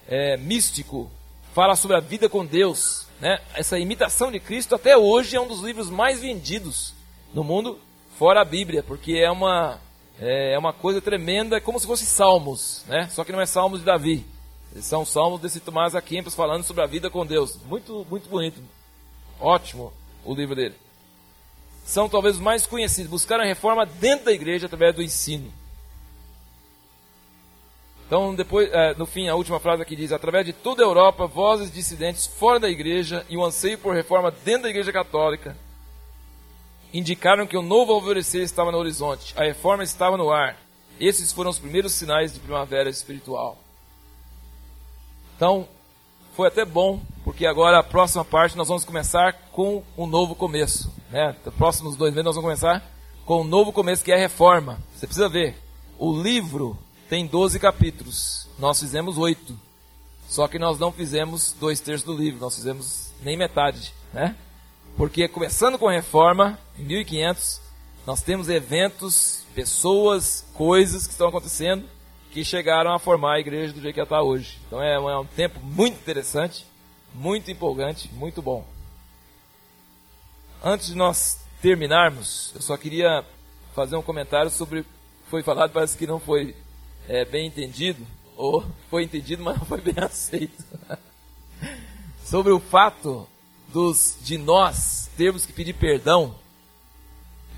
é, místico. Fala sobre a vida com Deus. Né? Essa Imitação de Cristo até hoje é um dos livros mais vendidos no mundo, fora a Bíblia, porque é uma, é, é uma coisa tremenda, é como se fosse Salmos, né? só que não é Salmos de Davi. São salmos desse Tomás Aquempos falando sobre a vida com Deus. Muito, muito bonito. Ótimo o livro dele. São talvez os mais conhecidos. Buscaram a reforma dentro da igreja através do ensino. Então, depois, é, no fim, a última frase aqui diz: através de toda a Europa, vozes dissidentes fora da igreja e o anseio por reforma dentro da igreja católica indicaram que o novo alvorecer estava no horizonte, a reforma estava no ar. Esses foram os primeiros sinais de primavera espiritual. Então, foi até bom, porque agora a próxima parte nós vamos começar com um novo começo. Né? Nos próximos dois meses nós vamos começar com um novo começo, que é a reforma. Você precisa ver, o livro tem 12 capítulos, nós fizemos oito. Só que nós não fizemos dois terços do livro, nós fizemos nem metade. Né? Porque começando com a reforma, em 1500, nós temos eventos, pessoas, coisas que estão acontecendo que chegaram a formar a igreja do jeito que ela está hoje. Então é, é um tempo muito interessante, muito empolgante, muito bom. Antes de nós terminarmos, eu só queria fazer um comentário sobre foi falado, parece que não foi é, bem entendido, ou foi entendido, mas não [LAUGHS] foi bem aceito. sobre o fato dos, de nós termos que pedir perdão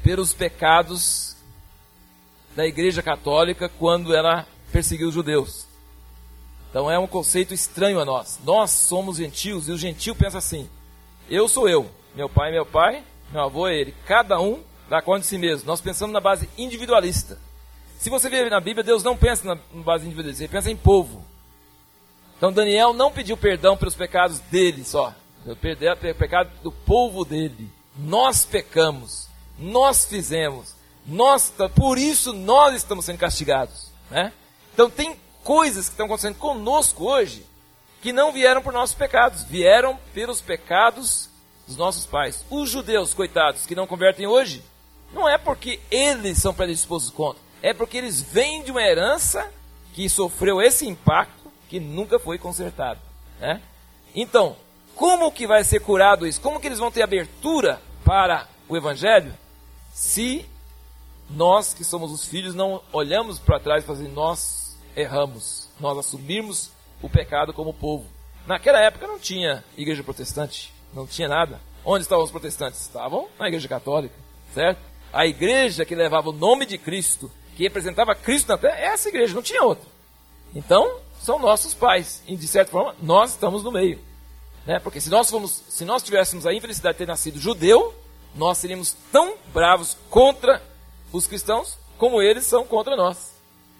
pelos pecados da Igreja Católica quando ela perseguir os judeus. Então é um conceito estranho a nós. Nós somos gentios e o gentio pensa assim: eu sou eu, meu pai é meu pai, meu avô é ele. Cada um dá conta de si mesmo. Nós pensamos na base individualista. Se você ver na Bíblia, Deus não pensa na base individualista, ele pensa em povo. Então Daniel não pediu perdão pelos pecados dele só, o pecado do povo dele. Nós pecamos, nós fizemos, nós, por isso nós estamos sendo castigados, né? Então tem coisas que estão acontecendo conosco hoje que não vieram por nossos pecados, vieram pelos pecados dos nossos pais. Os judeus, coitados, que não convertem hoje, não é porque eles são predispostos contra, é porque eles vêm de uma herança que sofreu esse impacto que nunca foi consertado. Né? Então, como que vai ser curado isso? Como que eles vão ter abertura para o Evangelho se nós que somos os filhos não olhamos para trás e fazemos nós erramos, nós assumirmos o pecado como povo. Naquela época não tinha igreja protestante, não tinha nada. Onde estavam os protestantes? Estavam na igreja católica, certo? A igreja que levava o nome de Cristo, que representava Cristo na terra, é essa igreja, não tinha outra. Então, são nossos pais. E de certa forma, nós estamos no meio. Né? Porque se nós, fomos, se nós tivéssemos a infelicidade de ter nascido judeu, nós seríamos tão bravos contra os cristãos como eles são contra nós.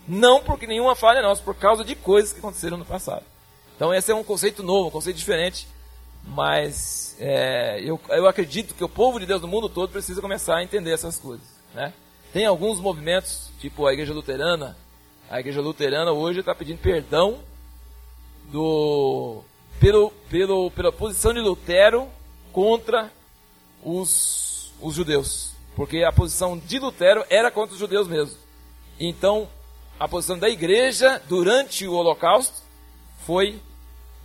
Não porque nenhuma falha é nossa, por causa de coisas que aconteceram no passado. Então esse é um conceito novo, um conceito diferente, mas é, eu, eu acredito que o povo de Deus no mundo todo precisa começar a entender essas coisas. Né? Tem alguns movimentos, tipo a igreja luterana, a igreja luterana hoje está pedindo perdão do, pelo, pelo, pela posição de Lutero contra os, os judeus. Porque a posição de Lutero era contra os judeus mesmo. Então, a posição da igreja durante o Holocausto foi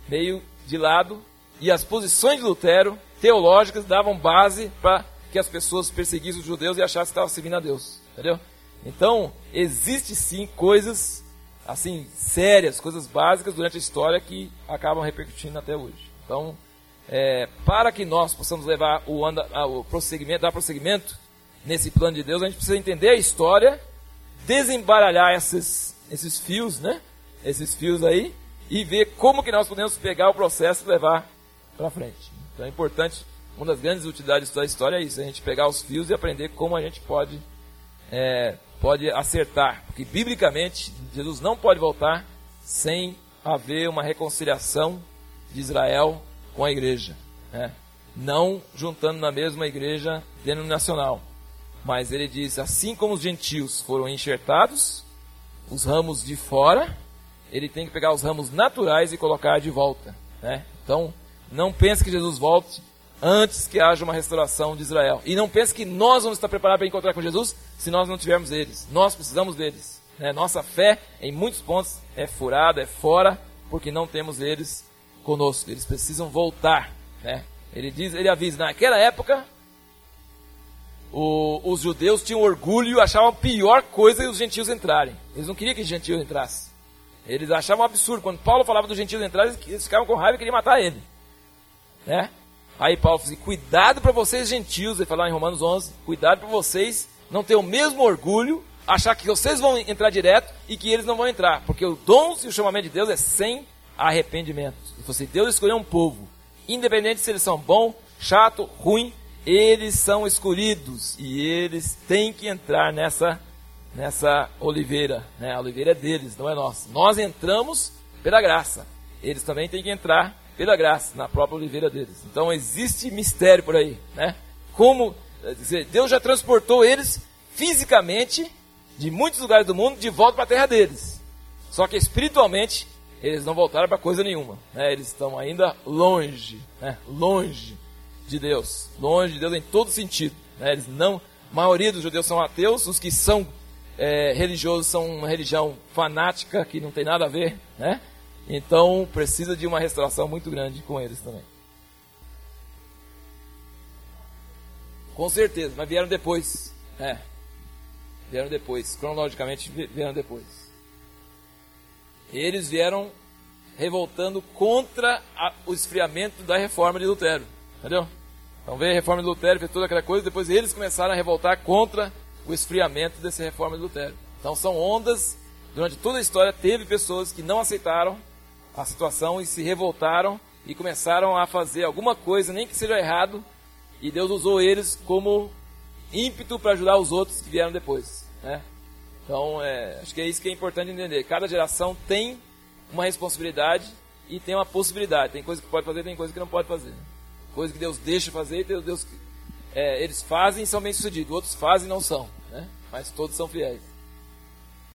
meio de lado e as posições de Lutero teológicas davam base para que as pessoas perseguissem os judeus e achassem que estavam servindo a Deus, entendeu? Então, existe sim coisas assim sérias, coisas básicas durante a história que acabam repercutindo até hoje. Então, é, para que nós possamos levar o, anda, o prosseguimento, dar prosseguimento nesse plano de Deus, a gente precisa entender a história desembaralhar esses, esses fios, né? Esses fios aí e ver como que nós podemos pegar o processo e levar para frente. Então é importante, uma das grandes utilidades da história é isso, a gente pegar os fios e aprender como a gente pode é, pode acertar, porque biblicamente Jesus não pode voltar sem haver uma reconciliação de Israel com a igreja, né? não juntando na mesma igreja denominacional. Mas ele diz: assim como os gentios foram enxertados, os ramos de fora, ele tem que pegar os ramos naturais e colocar de volta. Né? Então, não pense que Jesus volte antes que haja uma restauração de Israel. E não pense que nós vamos estar preparados para encontrar com Jesus se nós não tivermos eles. Nós precisamos deles. Né? Nossa fé, em muitos pontos, é furada, é fora, porque não temos eles conosco. Eles precisam voltar. Né? Ele diz, ele avisa, naquela época, o, os judeus tinham orgulho, achavam a pior coisa os gentios entrarem. Eles não queriam que os gentios entrassem. Eles achavam um absurdo. Quando Paulo falava dos gentios entrarem, eles ficavam com raiva e queriam matar ele. Né? Aí Paulo falou assim, cuidado para vocês gentios, ele fala em Romanos 11, cuidado para vocês não ter o mesmo orgulho, achar que vocês vão entrar direto e que eles não vão entrar. Porque o dom e o chamamento de Deus é sem arrependimento. E você, Deus escolheu um povo, independente se eles são bom, chato, ruim, eles são escolhidos e eles têm que entrar nessa nessa oliveira, né? A oliveira é deles, não é nossa. Nós entramos pela graça. Eles também têm que entrar pela graça na própria oliveira deles. Então existe mistério por aí, né? Como dizer, Deus já transportou eles fisicamente de muitos lugares do mundo de volta para a terra deles. Só que espiritualmente eles não voltaram para coisa nenhuma. Né? Eles estão ainda longe, né? longe de Deus, longe de Deus em todo sentido. Né? Eles não, a maioria dos judeus são ateus, os que são é, religiosos são uma religião fanática que não tem nada a ver, né? Então precisa de uma restauração muito grande com eles também. Com certeza, mas vieram depois. É. Vieram depois. Cronologicamente vieram depois. Eles vieram revoltando contra a, o esfriamento da reforma de Lutero. Entendeu? Então veio a reforma de Lutero, fez toda aquela coisa, depois eles começaram a revoltar contra o esfriamento dessa reforma de Lutero. Então são ondas, durante toda a história teve pessoas que não aceitaram a situação e se revoltaram e começaram a fazer alguma coisa, nem que seja errado, e Deus usou eles como ímpeto para ajudar os outros que vieram depois. Né? Então, é, acho que é isso que é importante entender. Cada geração tem uma responsabilidade e tem uma possibilidade. Tem coisa que pode fazer, tem coisa que não pode fazer. Coisa que Deus deixa fazer, Deus, Deus é, eles fazem e são bem sucedidos. Outros fazem e não são. Né? Mas todos são fiéis.